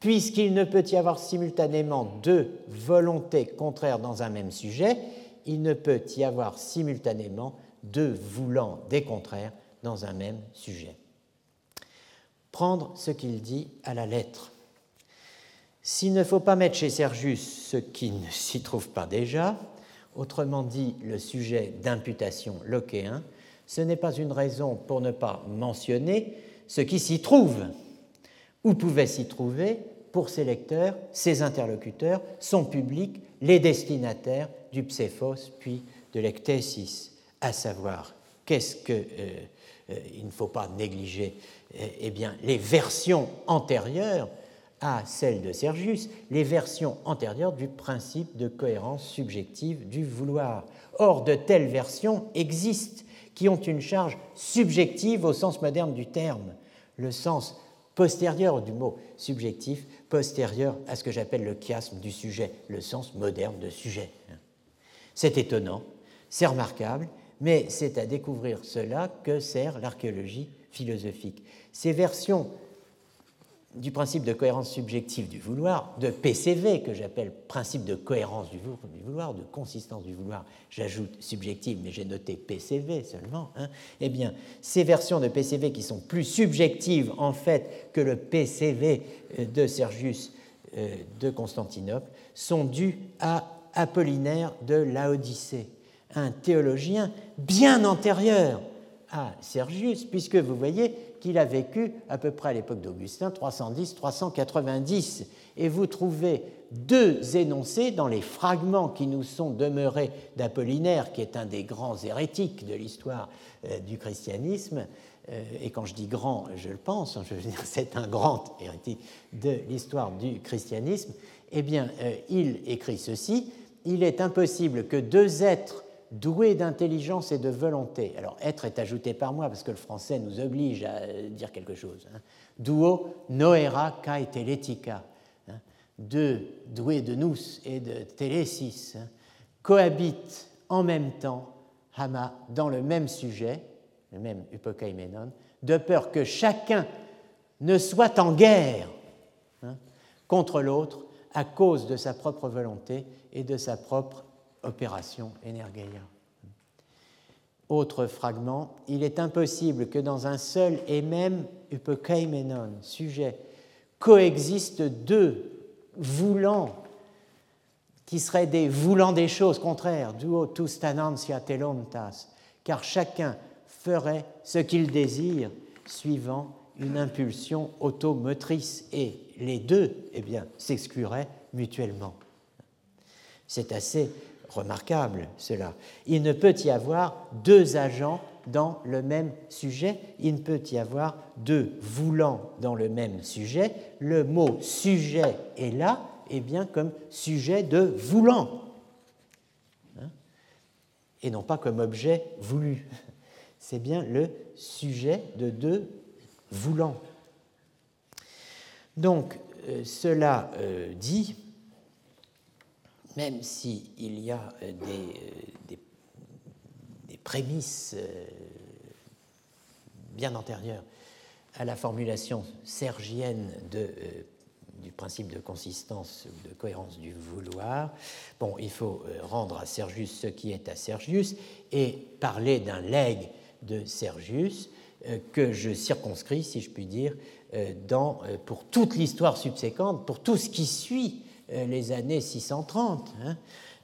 Puisqu'il ne peut y avoir simultanément deux volontés contraires dans un même sujet, il ne peut y avoir simultanément deux voulant des contraires dans un même sujet. Prendre ce qu'il dit à la lettre. S'il ne faut pas mettre chez Sergius ce qui ne s'y trouve pas déjà, autrement dit le sujet d'imputation lochéen, ce n'est pas une raison pour ne pas mentionner ce qui s'y trouve ou pouvait s'y trouver pour ses lecteurs, ses interlocuteurs, son public, les destinataires du pséphos puis de l'ectésis, à savoir qu'est-ce qu'il euh, euh, ne faut pas négliger eh bien, les versions antérieures à celle de Sergius les versions antérieures du principe de cohérence subjective du vouloir. Or, de telles versions existent qui ont une charge subjective au sens moderne du terme, le sens postérieur du mot subjectif, postérieur à ce que j'appelle le chiasme du sujet, le sens moderne de sujet. C'est étonnant, c'est remarquable, mais c'est à découvrir cela que sert l'archéologie philosophique. Ces versions du principe de cohérence subjective du vouloir, de PCV, que j'appelle principe de cohérence du vouloir, de consistance du vouloir, j'ajoute subjective, mais j'ai noté PCV seulement, hein, eh bien, ces versions de PCV qui sont plus subjectives en fait que le PCV euh, de Sergius euh, de Constantinople sont dues à Apollinaire de Laodicée, un théologien bien antérieur à Sergius, puisque vous voyez, qu'il a vécu à peu près à l'époque d'Augustin, 310-390. Et vous trouvez deux énoncés dans les fragments qui nous sont demeurés d'Apollinaire, qui est un des grands hérétiques de l'histoire euh, du christianisme. Euh, et quand je dis grand, je le pense, hein, je veux dire, (laughs) c'est un grand hérétique de l'histoire du christianisme. Eh bien, euh, il écrit ceci Il est impossible que deux êtres doué d'intelligence et de volonté. Alors, être est ajouté par moi parce que le français nous oblige à dire quelque chose. Hein. Duo noera kai teletica. Hein. Deux doués de nous et de télésis hein. cohabitent en même temps, hama, dans le même sujet, le même upokaimenon, de peur que chacun ne soit en guerre contre l'autre à cause de sa propre volonté et de sa propre opération Energeia. Autre fragment, il est impossible que dans un seul et même upekaimenon, sujet, coexistent deux voulants qui seraient des voulants des choses contraires, duo tus tanantia telontas, car chacun ferait ce qu'il désire suivant une impulsion automotrice et les deux eh bien, s'excluraient mutuellement. C'est assez remarquable cela. Il ne peut y avoir deux agents dans le même sujet, il ne peut y avoir deux voulants dans le même sujet. Le mot sujet est là, et bien comme sujet de voulant, hein, et non pas comme objet voulu. C'est bien le sujet de deux voulants. Donc, euh, cela euh, dit, même s'il y a euh, euh, des, prémices euh, bien antérieures à la formulation sergienne du principe de consistance ou de cohérence du vouloir. Bon, il faut rendre à Sergius ce qui est à Sergius et parler d'un legs de Sergius que je circonscris, si je puis dire, pour toute l'histoire subséquente, pour tout ce qui suit les années 630, hein,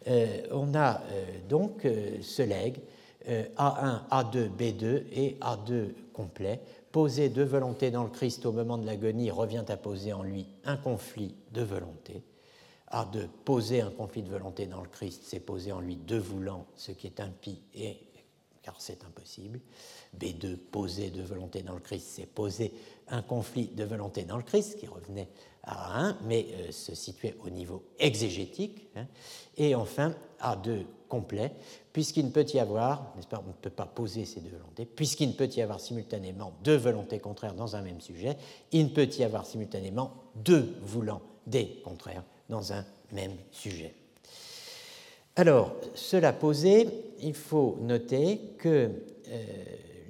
euh, on a euh, donc ce legs A1, A2, B2 et A2 complet. Poser deux volontés dans le Christ au moment de l'agonie revient à poser en lui un conflit de volonté. A2, poser un conflit de volonté dans le Christ, c'est poser en lui deux voulants, ce qui est impie, et, car c'est impossible. B2, poser deux volontés dans le Christ, c'est poser un conflit de volonté dans le Christ, qui revenait a1, mais euh, se situait au niveau exégétique. Hein. et enfin, A2 complet, puisqu'il ne peut y avoir, n'est-ce pas, on ne peut pas poser ces deux volontés, puisqu'il ne peut y avoir simultanément deux volontés contraires dans un même sujet, il ne peut y avoir simultanément deux voulant des contraires dans un même sujet. Alors, cela posé, il faut noter que euh,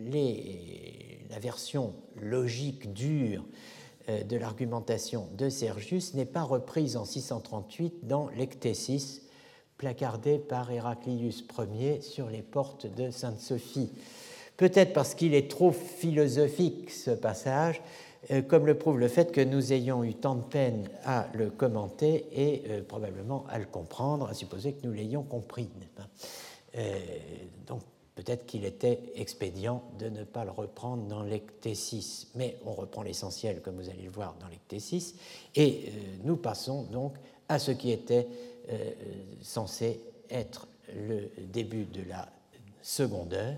les, la version logique dure de l'argumentation de Sergius n'est pas reprise en 638 dans l'Ectésis, placardé par Héraclius Ier sur les portes de Sainte-Sophie. Peut-être parce qu'il est trop philosophique ce passage, euh, comme le prouve le fait que nous ayons eu tant de peine à le commenter et euh, probablement à le comprendre, à supposer que nous l'ayons compris. donc Peut-être qu'il était expédient de ne pas le reprendre dans l'ectésis, mais on reprend l'essentiel, comme vous allez le voir, dans l'ectésis, et euh, nous passons donc à ce qui était euh, censé être le début de la seconde heure.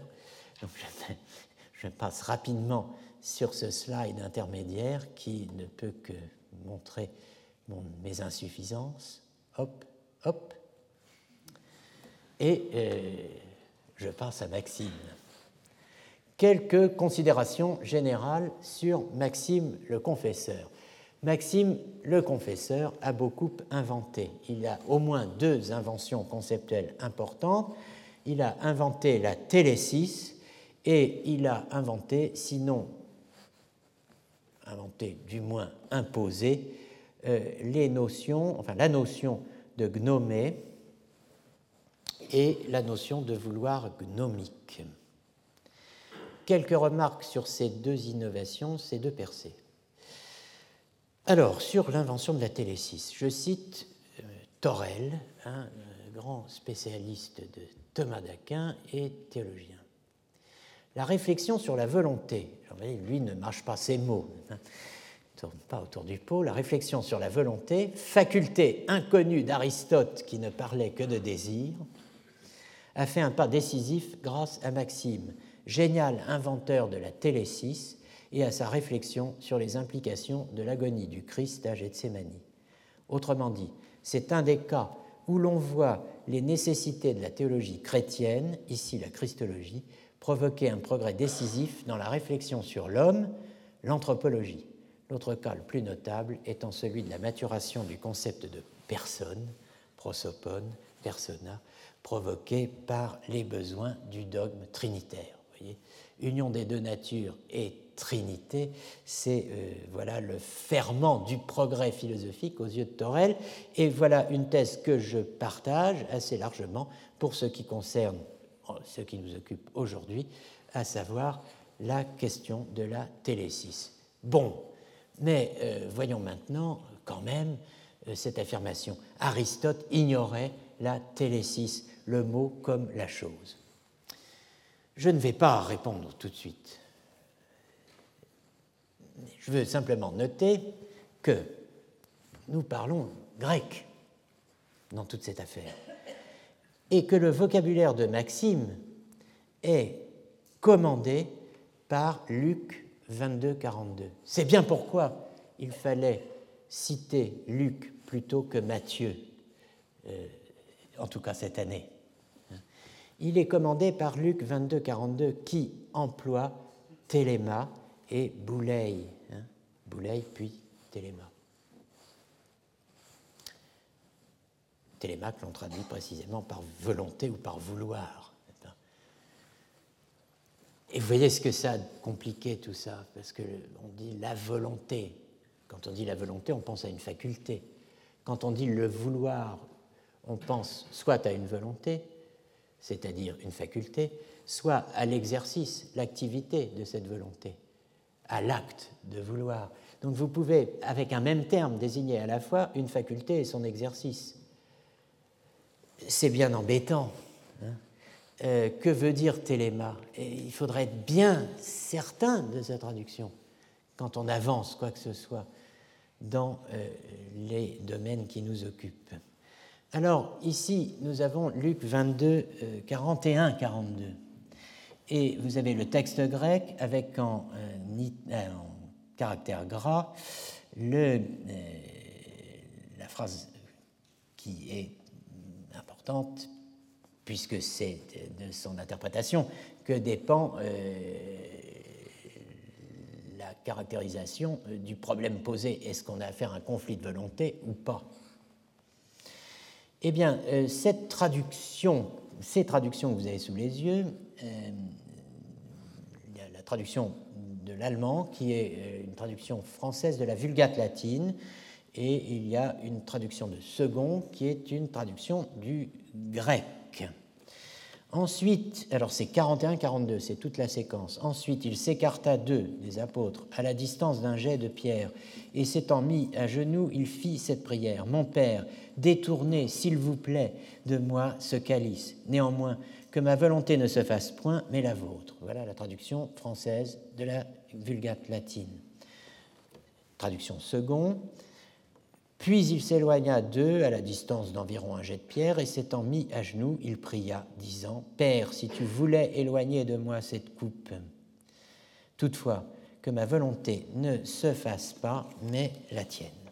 je, passe rapidement sur ce slide intermédiaire qui ne peut que montrer mes insuffisances. Hop, hop. Et euh, je passe à Maxime. Quelques considérations générales sur Maxime le confesseur. Maxime le confesseur a beaucoup inventé. Il a au moins deux inventions conceptuelles importantes. Il a inventé la télésis et il a inventé, sinon inventé, du moins imposé, euh, les notions, enfin la notion de gnomé et la notion de vouloir gnomique. Quelques remarques sur ces deux innovations, ces deux percées. Alors, sur l'invention de la télésis, je cite euh, Torel, un grand spécialiste de Thomas d'Aquin et théologien. La réflexion sur la volonté, lui ne marche pas ses mots, hein, ne tourne pas autour du pot, la réflexion sur la volonté, faculté inconnue d'Aristote qui ne parlait que de désir, a fait un pas décisif grâce à Maxime, génial inventeur de la télésis, et à sa réflexion sur les implications de l'agonie du Christ à Gethsemane. Autrement dit, c'est un des cas où l'on voit les nécessités de la théologie chrétienne, ici la christologie, provoquer un progrès décisif dans la réflexion sur l'homme, l'anthropologie. L'autre cas le plus notable étant celui de la maturation du concept de personne, prosopone, persona, provoqué par les besoins du dogme trinitaire. Union des deux natures et trinité, c'est euh, voilà le ferment du progrès philosophique aux yeux de Torel, et voilà une thèse que je partage assez largement pour ce qui concerne ce qui nous occupe aujourd'hui, à savoir la question de la télésis. Bon, mais euh, voyons maintenant quand même euh, cette affirmation. Aristote ignorait la télésis, le mot comme la chose. Je ne vais pas répondre tout de suite. Je veux simplement noter que nous parlons grec dans toute cette affaire et que le vocabulaire de Maxime est commandé par Luc 22, 42. C'est bien pourquoi il fallait citer Luc plutôt que Matthieu, euh, en tout cas cette année. Il est commandé par Luc 22, 42 qui emploie téléma et boulei, hein, boulei puis téléma. Télémaque l'on traduit précisément par volonté ou par vouloir. Et vous voyez ce que ça a compliqué tout ça, parce qu'on dit la volonté. Quand on dit la volonté, on pense à une faculté. Quand on dit le vouloir, on pense soit à une volonté, c'est-à-dire une faculté, soit à l'exercice, l'activité de cette volonté, à l'acte de vouloir. Donc vous pouvez, avec un même terme, désigner à la fois une faculté et son exercice c'est bien embêtant. Hein. Euh, que veut dire téléma? Et Il faudrait être bien certain de sa traduction quand on avance quoi que ce soit dans euh, les domaines qui nous occupent. Alors ici, nous avons Luc 22, 41, 42. Et vous avez le texte grec avec en, euh, caractère gras le, la phrase qui est puisque c'est de son interprétation que dépend euh, la caractérisation euh, du problème posé. Est-ce qu'on a affaire à un conflit de volonté ou pas? Eh bien, euh, cette traduction, ces traductions que vous avez sous les yeux, a la traduction de l'allemand qui est une traduction française de la Vulgate latine et il y a une traduction de second qui est une traduction du grec. Ensuite, alors c'est 41-42, c'est toute la séquence. Ensuite, il s'écarta d'eux, des apôtres, à la distance d'un jet de pierre, et s'étant mis à genoux, il fit cette prière Mon Père, détournez, s'il vous plaît, de moi ce calice. Néanmoins, que ma volonté ne se fasse point, mais la vôtre. Voilà la traduction française de la Vulgate latine. Traduction second. Puis il s'éloigna d'eux à la distance d'environ un jet de pierre et s'étant mis à genoux, il pria, disant Père, si tu voulais éloigner de moi cette coupe, toutefois que ma volonté ne se fasse pas, mais la tienne.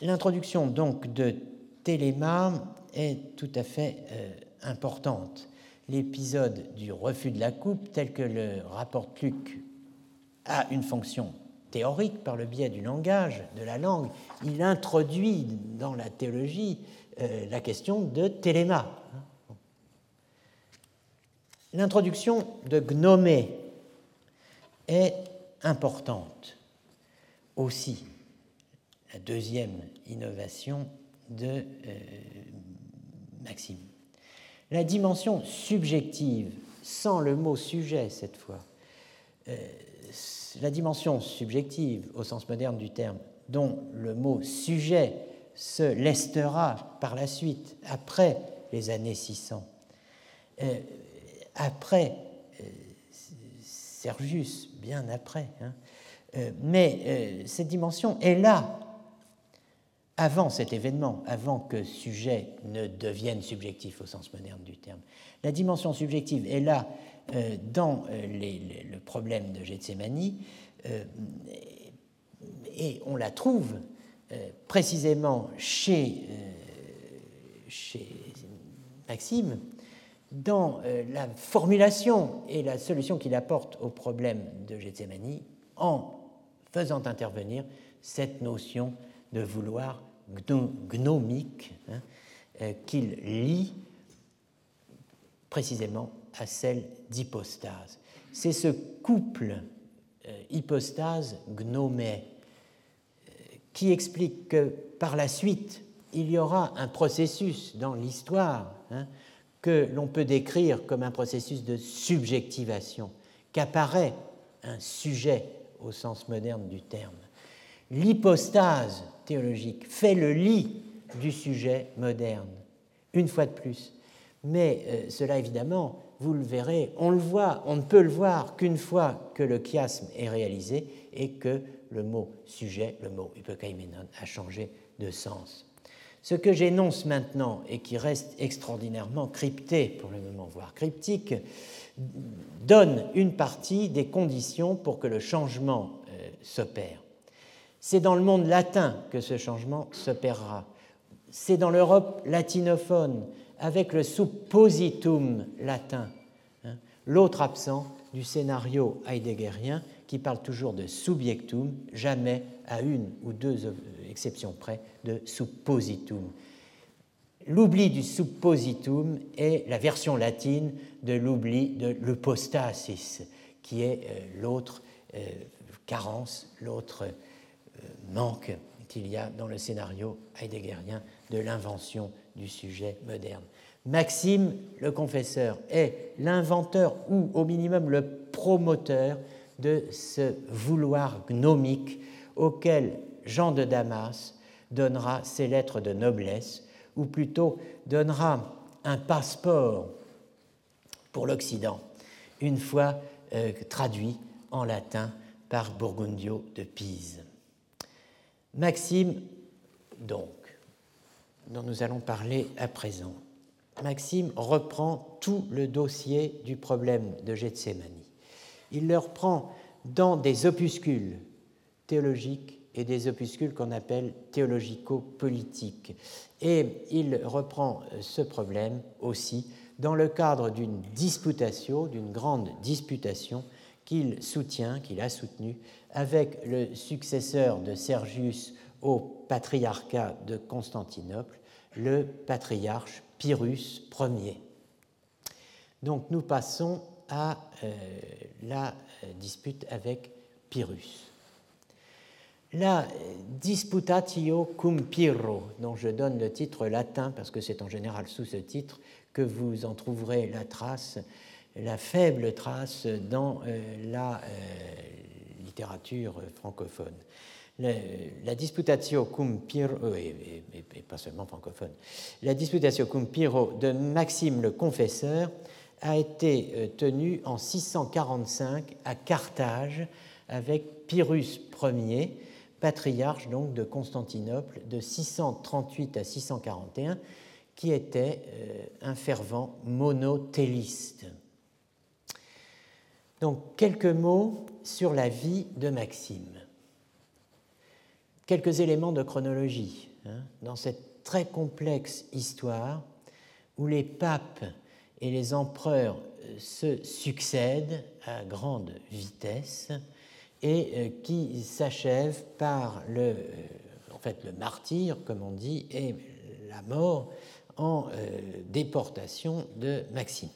L'introduction donc de Téléma est tout à fait euh, importante. L'épisode du refus de la coupe, tel que le rapporte Luc, a une fonction théorique par le biais du langage, de la langue. Il introduit dans la théologie euh, la question de Téléma. L'introduction de Gnomé est importante aussi. La deuxième innovation de euh, Maxime. La dimension subjective, sans le mot sujet cette fois, euh, la dimension subjective au sens moderne du terme, dont le mot sujet se lestera par la suite, après les années 600, euh, après Sergius, bien après. Hein, mais cette dimension est là avant cet événement, avant que sujet ne devienne subjectif au sens moderne du terme. La dimension subjective est là euh, dans euh, le problème de Gethsemane euh, et on la trouve précisément chez, chez Maxime dans la formulation et la solution qu'il apporte au problème de Gethsemane en faisant intervenir cette notion de vouloir gnomique hein, euh, qu'il lie précisément à celle d'hypostase. C'est ce couple euh, hypostase-gnomé euh, qui explique que par la suite, il y aura un processus dans l'histoire hein, que l'on peut décrire comme un processus de subjectivation, qu'apparaît un sujet au sens moderne du terme. L'hypostase théologique fait le lit du sujet moderne, une fois de plus. Mais euh, cela, évidemment, vous le verrez, on le voit, on ne peut le voir qu'une fois que le chiasme est réalisé et que le mot sujet, le mot hypokaimenon, a changé de sens. Ce que j'énonce maintenant et qui reste extraordinairement crypté, pour le moment, voire cryptique, donne une partie des conditions pour que le changement euh, s'opère. C'est dans le monde latin que ce changement s'opérera. C'est dans l'Europe latinophone, avec le suppositum latin, hein, l'autre absent du scénario heideggerien qui parle toujours de subjectum, jamais à une ou deux exceptions près de suppositum. L'oubli du suppositum est la version latine de l'oubli de l'hypostasis, qui est euh, l'autre euh, carence, l'autre manque qu'il y a dans le scénario heideggerien de l'invention du sujet moderne. Maxime, le confesseur, est l'inventeur ou au minimum le promoteur de ce vouloir gnomique auquel Jean de Damas donnera ses lettres de noblesse, ou plutôt donnera un passeport pour l'Occident, une fois euh, traduit en latin par Burgundio de Pise. Maxime, donc, dont nous allons parler à présent, Maxime reprend tout le dossier du problème de Gethsemane. Il le reprend dans des opuscules théologiques et des opuscules qu'on appelle théologico-politiques. Et il reprend ce problème aussi dans le cadre d'une disputation, d'une grande disputation qu'il soutient, qu'il a soutenu avec le successeur de Sergius au patriarcat de Constantinople, le patriarche Pyrrhus Ier. Donc nous passons à euh, la euh, dispute avec Pyrrhus. La Disputatio cum Pyrrho, dont je donne le titre latin parce que c'est en général sous ce titre que vous en trouverez la trace, la faible trace dans euh, la littérature francophone. la disputatio cum Pyrrho, et, pas seulement francophone, la disputatio cum Pyrrho de Maxime le Confesseur a été euh, tenue en 645 à Carthage avec Pyrrhus Ier, patriarche donc de Constantinople de 638 à 641, qui était euh, un fervent monotéliste. Donc quelques mots sur la vie de Maxime. Quelques éléments de chronologie. hein, dans cette très complexe histoire où les papes et les empereurs euh, se succèdent à grande vitesse et euh, qui s'achève par le, euh, en fait, le martyr, comme on dit, et la mort en déportation de Maxime.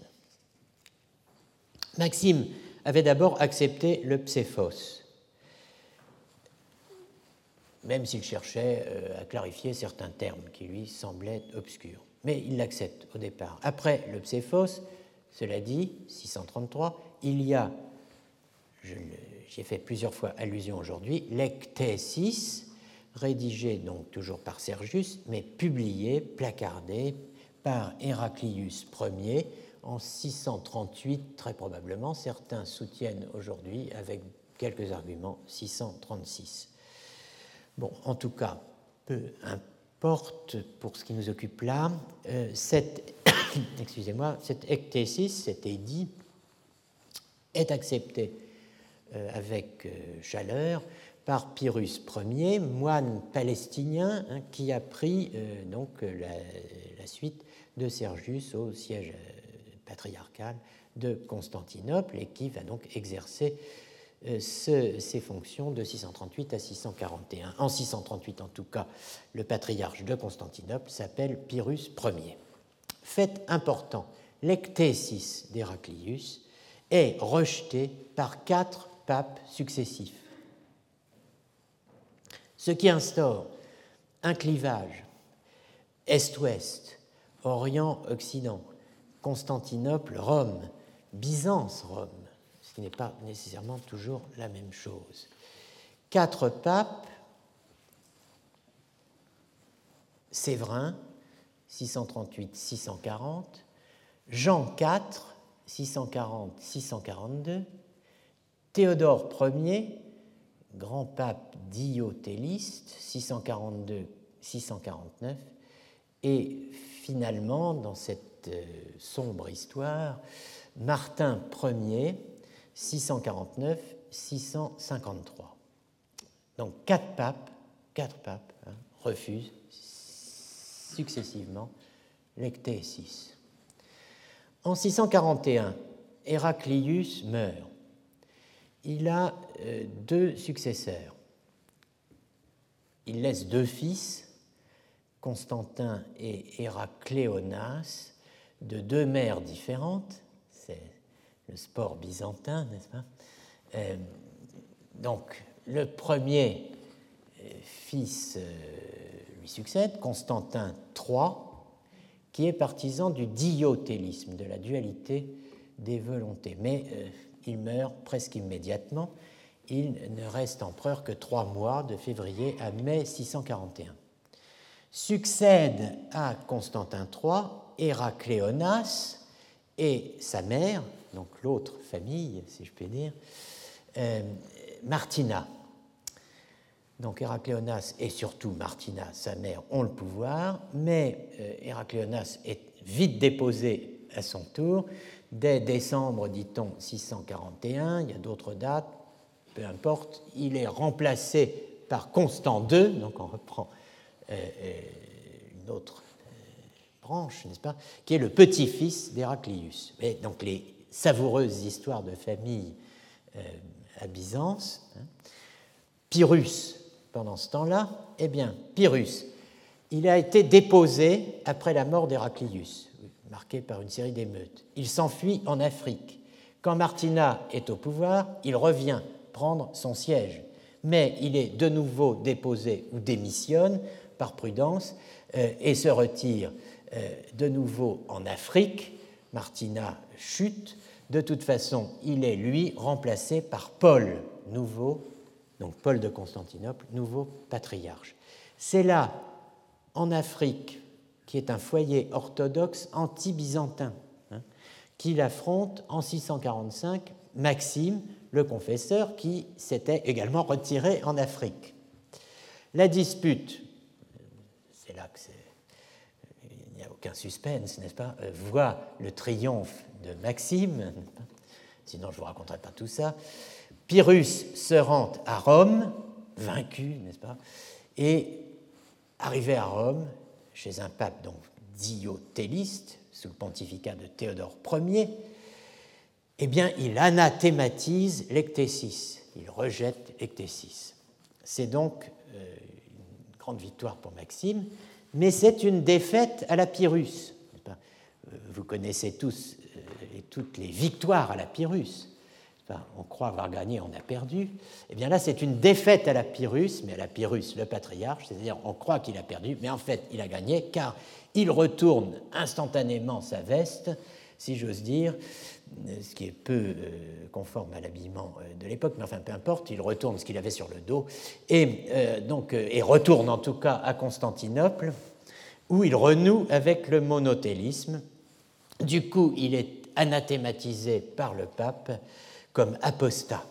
Maxime avait d'abord accepté le pséphos, même s'il cherchait à clarifier certains termes qui lui semblaient obscurs mais il l'accepte au départ. Après le Pséphos, cela dit, 633, il y a, j'y ai fait plusieurs fois allusion aujourd'hui, l'ectésis, rédigé donc toujours par Sergius, mais publié, placardé par Héraclius Ier en 638 très probablement. Certains soutiennent aujourd'hui, avec quelques arguments, 636. Bon, en tout cas, peu importe porte, pour ce qui nous occupe là, euh, cette, (coughs) excusez-moi, cette cet édit, est accepté euh, avec euh, chaleur par Pyrrhus Ier, moine palestinien, hein, qui a pris donc la, suite de Sergius au siège patriarcal de Constantinople et qui va donc exercer euh, ces fonctions de 638 à 641. En 638, en tout cas, le patriarche de Constantinople s'appelle Pyrrhus Ier. Fait important, l'ectésis d'Héraclius est rejeté par quatre papes successifs, ce qui instaure un clivage est-ouest, Orient-Occident, Constantinople-Rome, Byzance-Rome, ce qui n'est pas nécessairement toujours la même chose. Quatre papes, Séverin, 638-640, Jean IV, 640-642, Théodore Ier, grand pape diotéliste, 642-649, et finalement, dans cette euh, sombre histoire, Martin Ier, 649-653. Donc quatre papes, quatre papes hein, refusent successivement l'ectésis. En 641, Héraclius meurt. Il a euh, deux successeurs. Il laisse deux fils, Constantin et Héracléonas, de deux mères différentes, le sport byzantin, n'est-ce pas euh, Donc, le premier euh, fils euh, lui succède, Constantin III, qui est partisan du diothélisme, de la dualité des volontés. Mais il meurt presque immédiatement. Il ne reste empereur que trois mois, de février à mai 641. Succède à Constantin III Héracléonas et sa mère, donc l'autre famille, si je puis dire, euh, Martina. Donc Héracléonas et surtout Martina, sa mère, ont le pouvoir, mais euh, Héracléonas est vite déposé à son tour. Dès décembre, dit-on, 641, il y a d'autres dates, peu importe, il est remplacé par Constant II, donc on reprend euh, une autre branche, n'est-ce pas, qui est le petit-fils d'Héraclius. Donc les savoureuses histoires de famille euh, à Byzance. Hein. Pyrrhus, pendant ce temps-là, eh bien, Pyrrhus, il a été déposé après la mort d'Héraclius, marqué par une série d'émeutes. Il s'enfuit en Afrique. Quand Martina est au pouvoir, il revient prendre son siège, mais il est de nouveau déposé ou démissionne par prudence euh, et se retire de nouveau en Afrique. Martina chute de toute façon, il est, lui, remplacé par Paul, nouveau, donc Paul de Constantinople, nouveau patriarche. C'est là, en Afrique, qui est un foyer orthodoxe anti-byzantin, hein, qu'il affronte en 645 Maxime, le confesseur, qui s'était également retiré en Afrique. La dispute, c'est là que a aucun suspense, n'est-ce pas, euh, voit le triomphe de Maxime, (laughs) sinon je ne vous raconterai pas tout ça. Pyrrhus se rend à Rome, vaincu, n'est-ce pas Et Arrivé à Rome, chez un pape donc diotéliste, sous le pontificat de Théodore Ier, eh bien, il anathématise l'ectésis, il rejette l'ectésis. C'est donc euh, une grande victoire pour Maxime, mais c'est une défaite à la Pyrrhus. Euh, vous connaissez tous euh, toutes les victoires à la Pyrrhus. on croit avoir gagné, on a perdu. Eh bien là, c'est une défaite à la Pyrrhus, mais à la Pyrrhus, le patriarche, c'est-à-dire on croit qu'il a perdu, mais en fait, il a gagné, car il retourne instantanément sa veste, si j'ose dire, ce qui est peu euh, conforme à l'habillement euh, de l'époque, mais enfin peu importe, il retourne ce qu'il avait sur le dos, et, donc, et retourne en tout cas à Constantinople, où il renoue avec le monothélisme. Du coup, il est anathématisé par le pape comme apostat.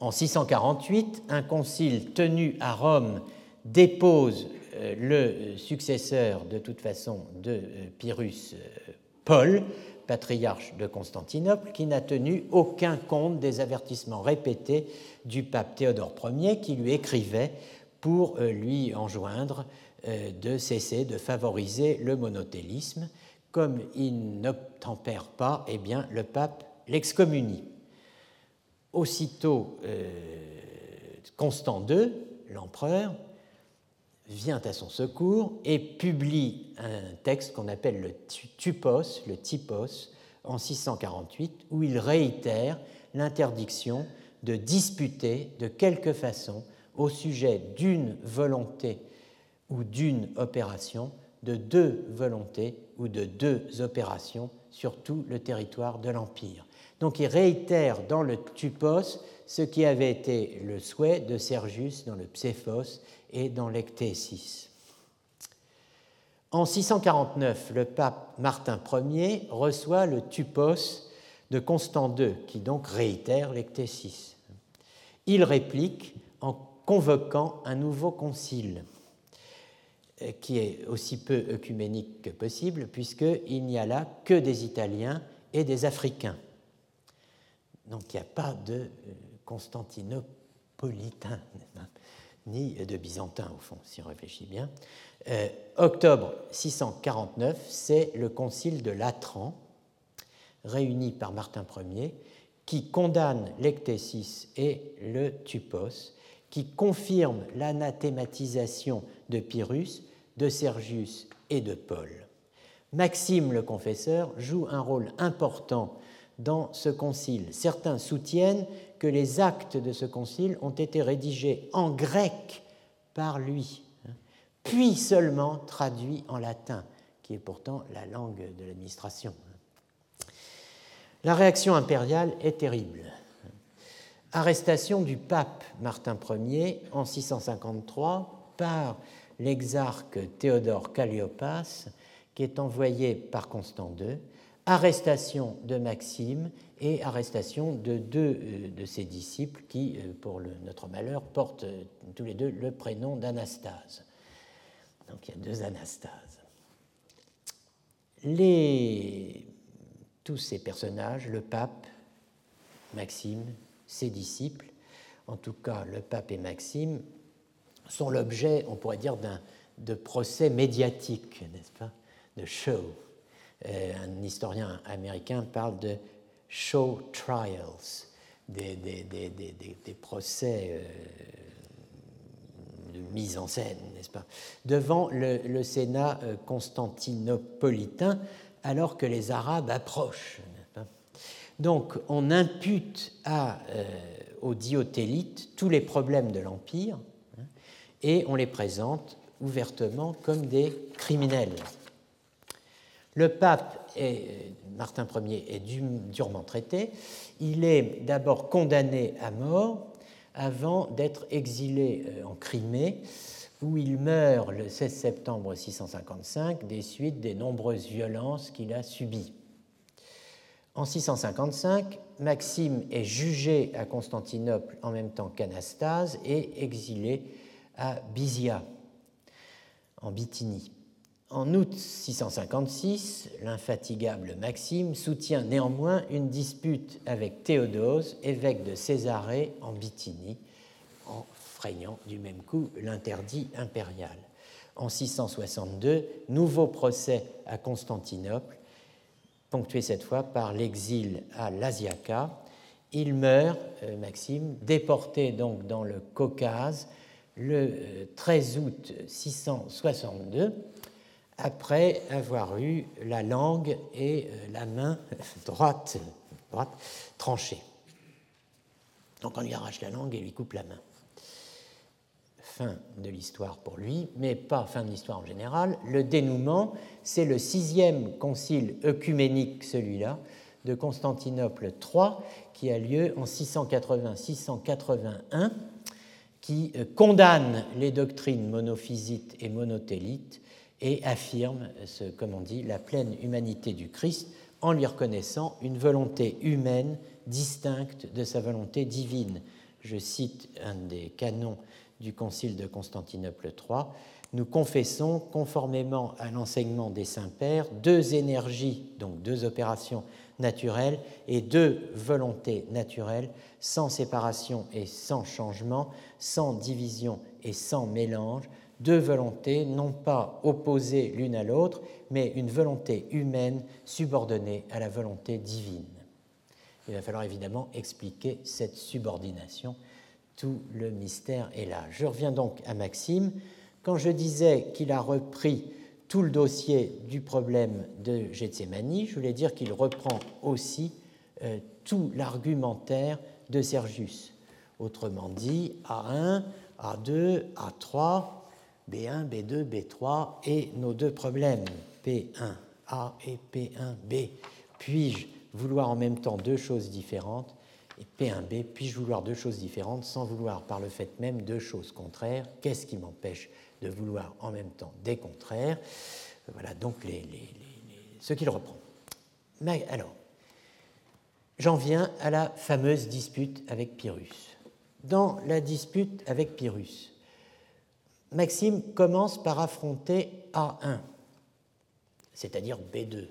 En 648, un concile tenu à Rome dépose euh, le successeur de toute façon de euh, Pyrrhus, euh, Paul, patriarche de Constantinople, qui n'a tenu aucun compte des avertissements répétés du pape Théodore Ier qui lui écrivait pour lui enjoindre de cesser de favoriser le monothélisme comme il n'obtempère pas, eh bien, le pape l'excommunie. Aussitôt, euh, Constant II, l'empereur, vient à son secours et publie un texte qu'on appelle le Tupos, le Typos, en 648, où il réitère l'interdiction de disputer de quelque façon au sujet d'une volonté ou d'une opération de deux volontés ou de deux opérations sur tout le territoire de l'Empire. Donc il réitère dans le Tupos ce qui avait été le souhait de Sergius dans le Psephos et dans l'Ectésis. En 649, le pape Martin Ier reçoit le Tupos de Constant II, qui donc réitère l'Ectésis. Il réplique en convoquant un nouveau concile. Euh, qui est aussi peu œcuménique que possible, puisqu'il n'y a là que des Italiens et des Africains. Donc il n'y a pas de euh, constantinopolitain, ni de byzantin au fond, si on réfléchit bien. Euh, octobre 649, c'est le concile de Latran, réuni par Martin Ier, qui condamne l'ectésis et le tupos, qui confirme l'anathématisation de Pyrrhus, de Sergius et de Paul. Maxime le confesseur joue un rôle important dans ce concile. Certains soutiennent que les actes de ce concile ont été rédigés en grec par lui, hein, puis seulement traduits en latin, qui est pourtant la langue de l'administration. La réaction impériale est terrible. Arrestation du pape Martin Ier en 653 par l'exarque Théodore Calliopas, qui est envoyé par Constant II, arrestation de Maxime et arrestation de deux euh, de ses disciples qui, euh, pour notre malheur, portent euh, tous les deux le prénom d'Anastase. Donc il y a deux Anastases. Tous ces personnages, le pape, Maxime, ses disciples, en tout cas le pape et Maxime, sont l'objet, on pourrait dire, d'un de procès médiatiques, n'est-ce pas, de show. Un historien américain parle de show trials, des, des, des, procès euh, de mise en scène, n'est-ce pas, devant le, Sénat euh, constantinopolitain, alors que les Arabes approchent. Donc, on impute à, aux diotélites tous les problèmes de l'Empire, et on les présente ouvertement comme des criminels. Le pape, Martin Ier, est durement traité. Il est d'abord condamné à mort avant d'être exilé euh, en Crimée, où il meurt le 16 septembre 655 des suites des nombreuses violences qu'il a subies. En 655, Maxime est jugé à Constantinople en même temps qu'Anastase et exilé à Byzia, en Bithynie. En août 656, l'infatigable Maxime soutient néanmoins une dispute avec Théodose, évêque de Césarée en Bithynie, en frayant du même coup l'interdit impérial. en 662, nouveau procès à Constantinople, ponctué cette fois par l'exil à Lasiaka. Il meurt, euh, Maxime, déporté donc dans le Caucase le 13 euh, août 662, après avoir eu la langue et euh, la main (laughs) droite, droite tranchée. Donc on lui arrache la langue et lui coupe la main fin de l'histoire pour lui, mais pas fin de l'histoire en général. Le dénouement, c'est le sixième concile œcuménique, celui-là, de Constantinople III, qui a lieu en 680-681, qui euh, condamne les doctrines monophysites et monothélites et affirme, ce, comme on dit, la pleine humanité du Christ en lui reconnaissant une volonté humaine distincte de sa volonté divine. Je cite un des canons du Concile de Constantinople III, nous confessons, conformément à l'enseignement des saints pères, deux énergies, donc deux opérations naturelles et deux volontés naturelles, sans séparation et sans changement, sans division et sans mélange, deux volontés non pas opposées l'une à l'autre, mais une volonté humaine subordonnée à la volonté divine. Il va falloir évidemment expliquer cette subordination tout le mystère est là. Je reviens donc à Maxime. Quand je disais qu'il a repris tout le dossier du problème de Gethsemane, je voulais dire qu'il reprend aussi euh, tout l'argumentaire de Sergius. Autrement dit, A1, A2, A3, B1, B2, B3 et nos deux problèmes, P1A et P1B. Puis-je vouloir en même temps deux choses différentes et P1B, puis-je vouloir deux choses différentes sans vouloir par le fait même deux choses contraires? Qu'est-ce qui m'empêche de vouloir en même temps des contraires? Voilà donc les, ce qu'il reprend. alors, j'en viens à la fameuse dispute avec Pyrrhus. Dans la dispute avec Pyrrhus, Maxime commence par affronter A1, c'est-à-dire B2,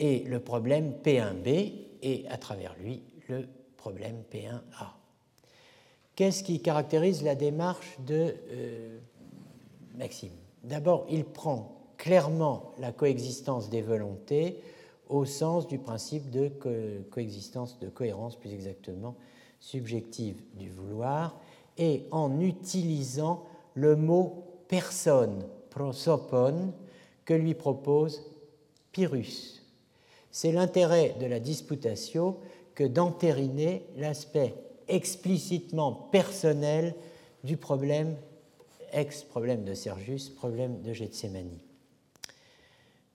et le problème P1B, et à travers lui le problème P1A. Qu'est-ce qui caractérise la démarche de euh, Maxime? D'abord, il prend clairement la coexistence des volontés au sens du principe de coexistence, de cohérence plus exactement, subjective du vouloir, et en utilisant le mot personne, prosopon, que lui propose Pyrrhus. C'est l'intérêt de la disputatio que d'entériner l'aspect explicitement personnel du problème, ex-problème de Sergius, problème de Gethsemane.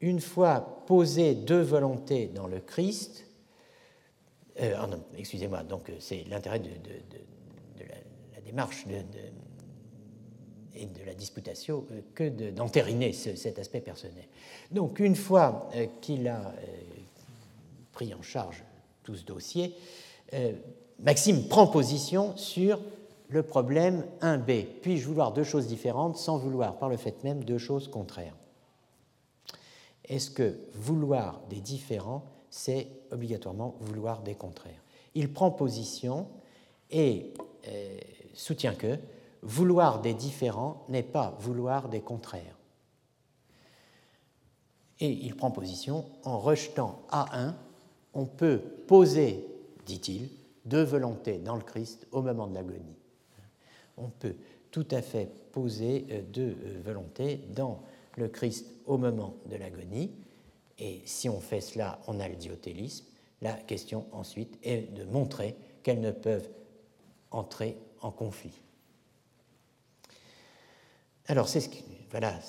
Une fois posées deux volontés dans le Christ, euh, ah excusez-moi, donc c'est l'intérêt de, la, démarche et de la disputatio euh, que d'entériner cet aspect personnel. Donc une fois euh, qu'il a pris en charge tout ce dossier, euh, Maxime prend position sur le problème 1b. Puis-je vouloir deux choses différentes sans vouloir par le fait même deux choses contraires? Est-ce que vouloir des différents, c'est obligatoirement vouloir des contraires? Il prend position et euh, soutient que vouloir des différents n'est pas vouloir des contraires. Et il prend position en rejetant A1 on peut poser, dit-il, deux volontés dans le Christ au moment de l'agonie. On peut tout à fait poser euh, deux euh, volontés dans le Christ au moment de l'agonie, et si on fait cela, on a le diothélisme. La question ensuite est de montrer qu'elles ne peuvent entrer en conflit. Alors, c'est ce voilà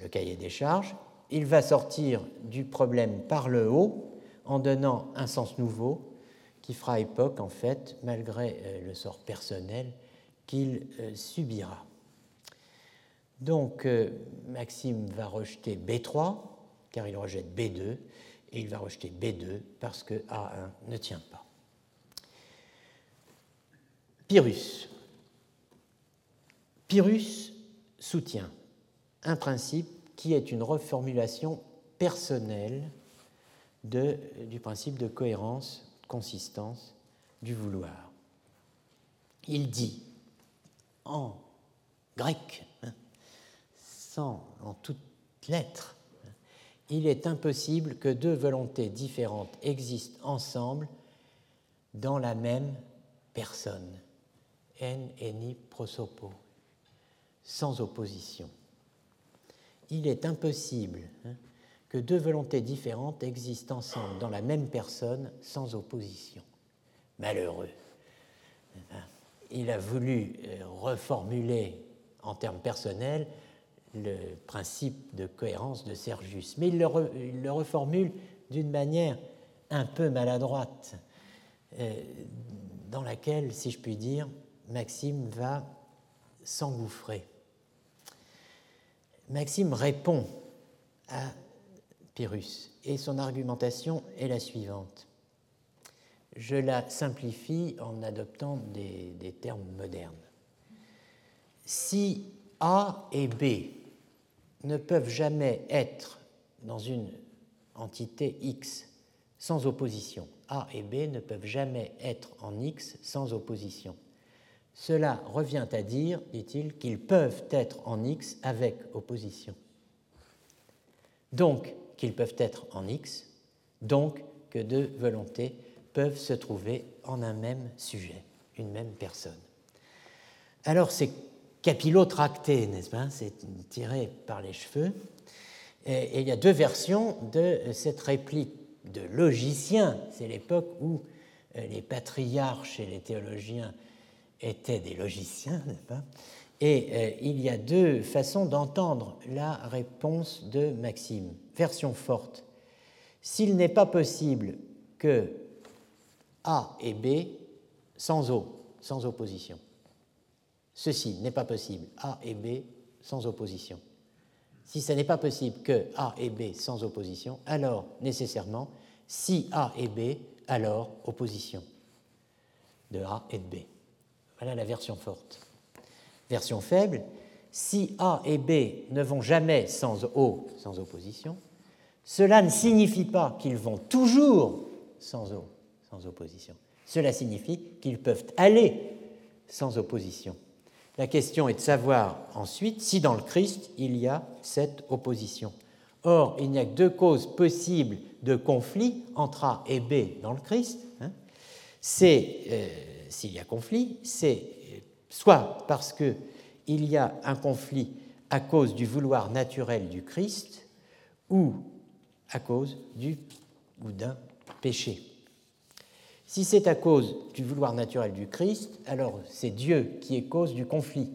le cahier des charges. Il va sortir du problème par le haut, en donnant un sens nouveau qui fera époque, en fait, malgré euh, le sort personnel qu'il euh, subira. Donc, euh, Maxime va rejeter B3, car il rejette B2, et il va rejeter B2 parce que A1 ne tient pas. Pyrrhus. Pyrrhus soutient un principe qui est une reformulation personnelle du principe de cohérence, consistance du vouloir. Il dit en grec, hein, sans, en toute lettre, il est impossible que deux volontés différentes existent ensemble dans la même personne, en eni prosopo, sans opposition. Il est impossible hein, que deux volontés différentes existent ensemble dans la même personne sans opposition. Malheureux. Il a voulu euh, reformuler en termes personnels le principe de cohérence de Sergius, mais il le, reformule d'une manière un peu maladroite, euh, dans laquelle, si je puis dire, Maxime va s'engouffrer. Maxime répond à Pyrrhus et son argumentation est la suivante. Je la simplifie en adoptant des, termes modernes. Si A et B ne peuvent jamais être dans une entité X sans opposition. A et B ne peuvent jamais être en X sans opposition. Cela revient à dire, dit-il, qu'ils peuvent être en X avec opposition. Donc, qu'ils peuvent être en X, donc que deux volontés peuvent se trouver en un même sujet, une même personne. Alors, c'est capillotracté, n'est-ce pas? C'est tiré par les cheveux. Et, il y a deux versions de cette réplique de logicien. C'est l'époque où euh, les patriarches et les théologiens étaient des logiciens, n'est-ce pas? Et euh, il y a deux façons d'entendre la réponse de Maxime. Version forte. S'il n'est pas possible que A et B sans O, sans opposition. Ceci n'est pas possible, A et B sans opposition. Si ce n'est pas possible que A et B sans opposition, alors nécessairement, si A et B, alors opposition de A et de B. Voilà la version forte. Version faible, si A et B ne vont jamais sans O, sans opposition, cela ne signifie pas qu'ils vont toujours sans O, sans opposition. Cela signifie qu'ils peuvent aller sans opposition. La question est de savoir ensuite si dans le Christ il y a cette opposition. Or, il n'y a que deux causes possibles de conflit entre A et B dans le Christ. Hein. C'est, euh, s'il y a conflit, c'est soit parce qu'il y a un conflit à cause du vouloir naturel du Christ, ou à cause du ou d'un péché. Si c'est à cause du vouloir naturel du Christ, alors c'est Dieu qui est cause du conflit,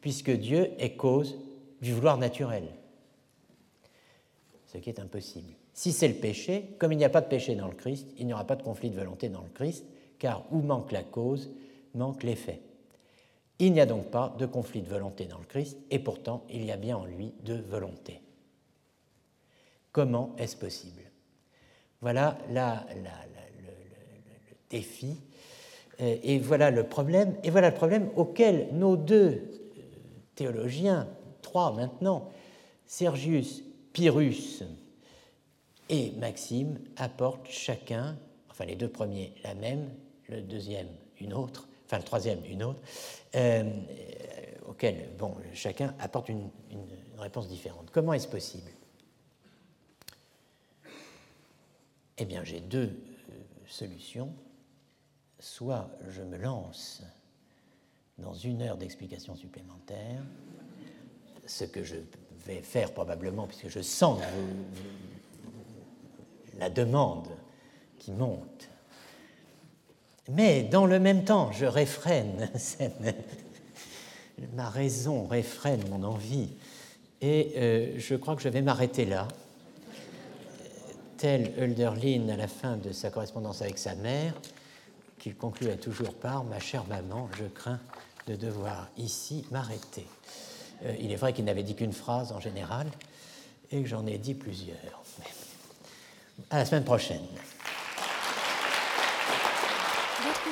puisque Dieu est cause du vouloir naturel, ce qui est impossible. Si c'est le péché, comme il n'y a pas de péché dans le Christ, il n'y aura pas de conflit de volonté dans le Christ, car où manque la cause, manque l'effet. Il n'y a donc pas de conflit de volonté dans le Christ, et pourtant il y a bien en lui de volonté. Comment est-ce possible? Voilà la, la, défi. Euh, et voilà le problème, et voilà le problème auquel nos deux euh, théologiens, trois maintenant, Sergius, Pyrrhus et Maxime, apportent chacun, enfin les deux premiers la même, le deuxième une autre, enfin le troisième une autre, euh, auquel bon, chacun apporte une, une réponse différente. Comment est-ce possible? Eh bien, j'ai deux solutions soit je me lance dans une heure d'explication supplémentaire, ce que je vais faire probablement puisque je sens la demande qui monte. Mais dans le même temps, je réfrène, (laughs) ma raison réfrène mon envie, et euh, je crois que je vais m'arrêter là, tel Hölderlin à la fin de sa correspondance avec sa mère qu'il concluait toujours par Ma chère maman, je crains de devoir ici m'arrêter. Euh, il est vrai qu'il n'avait dit qu'une phrase en général et que j'en ai dit plusieurs. À la semaine prochaine.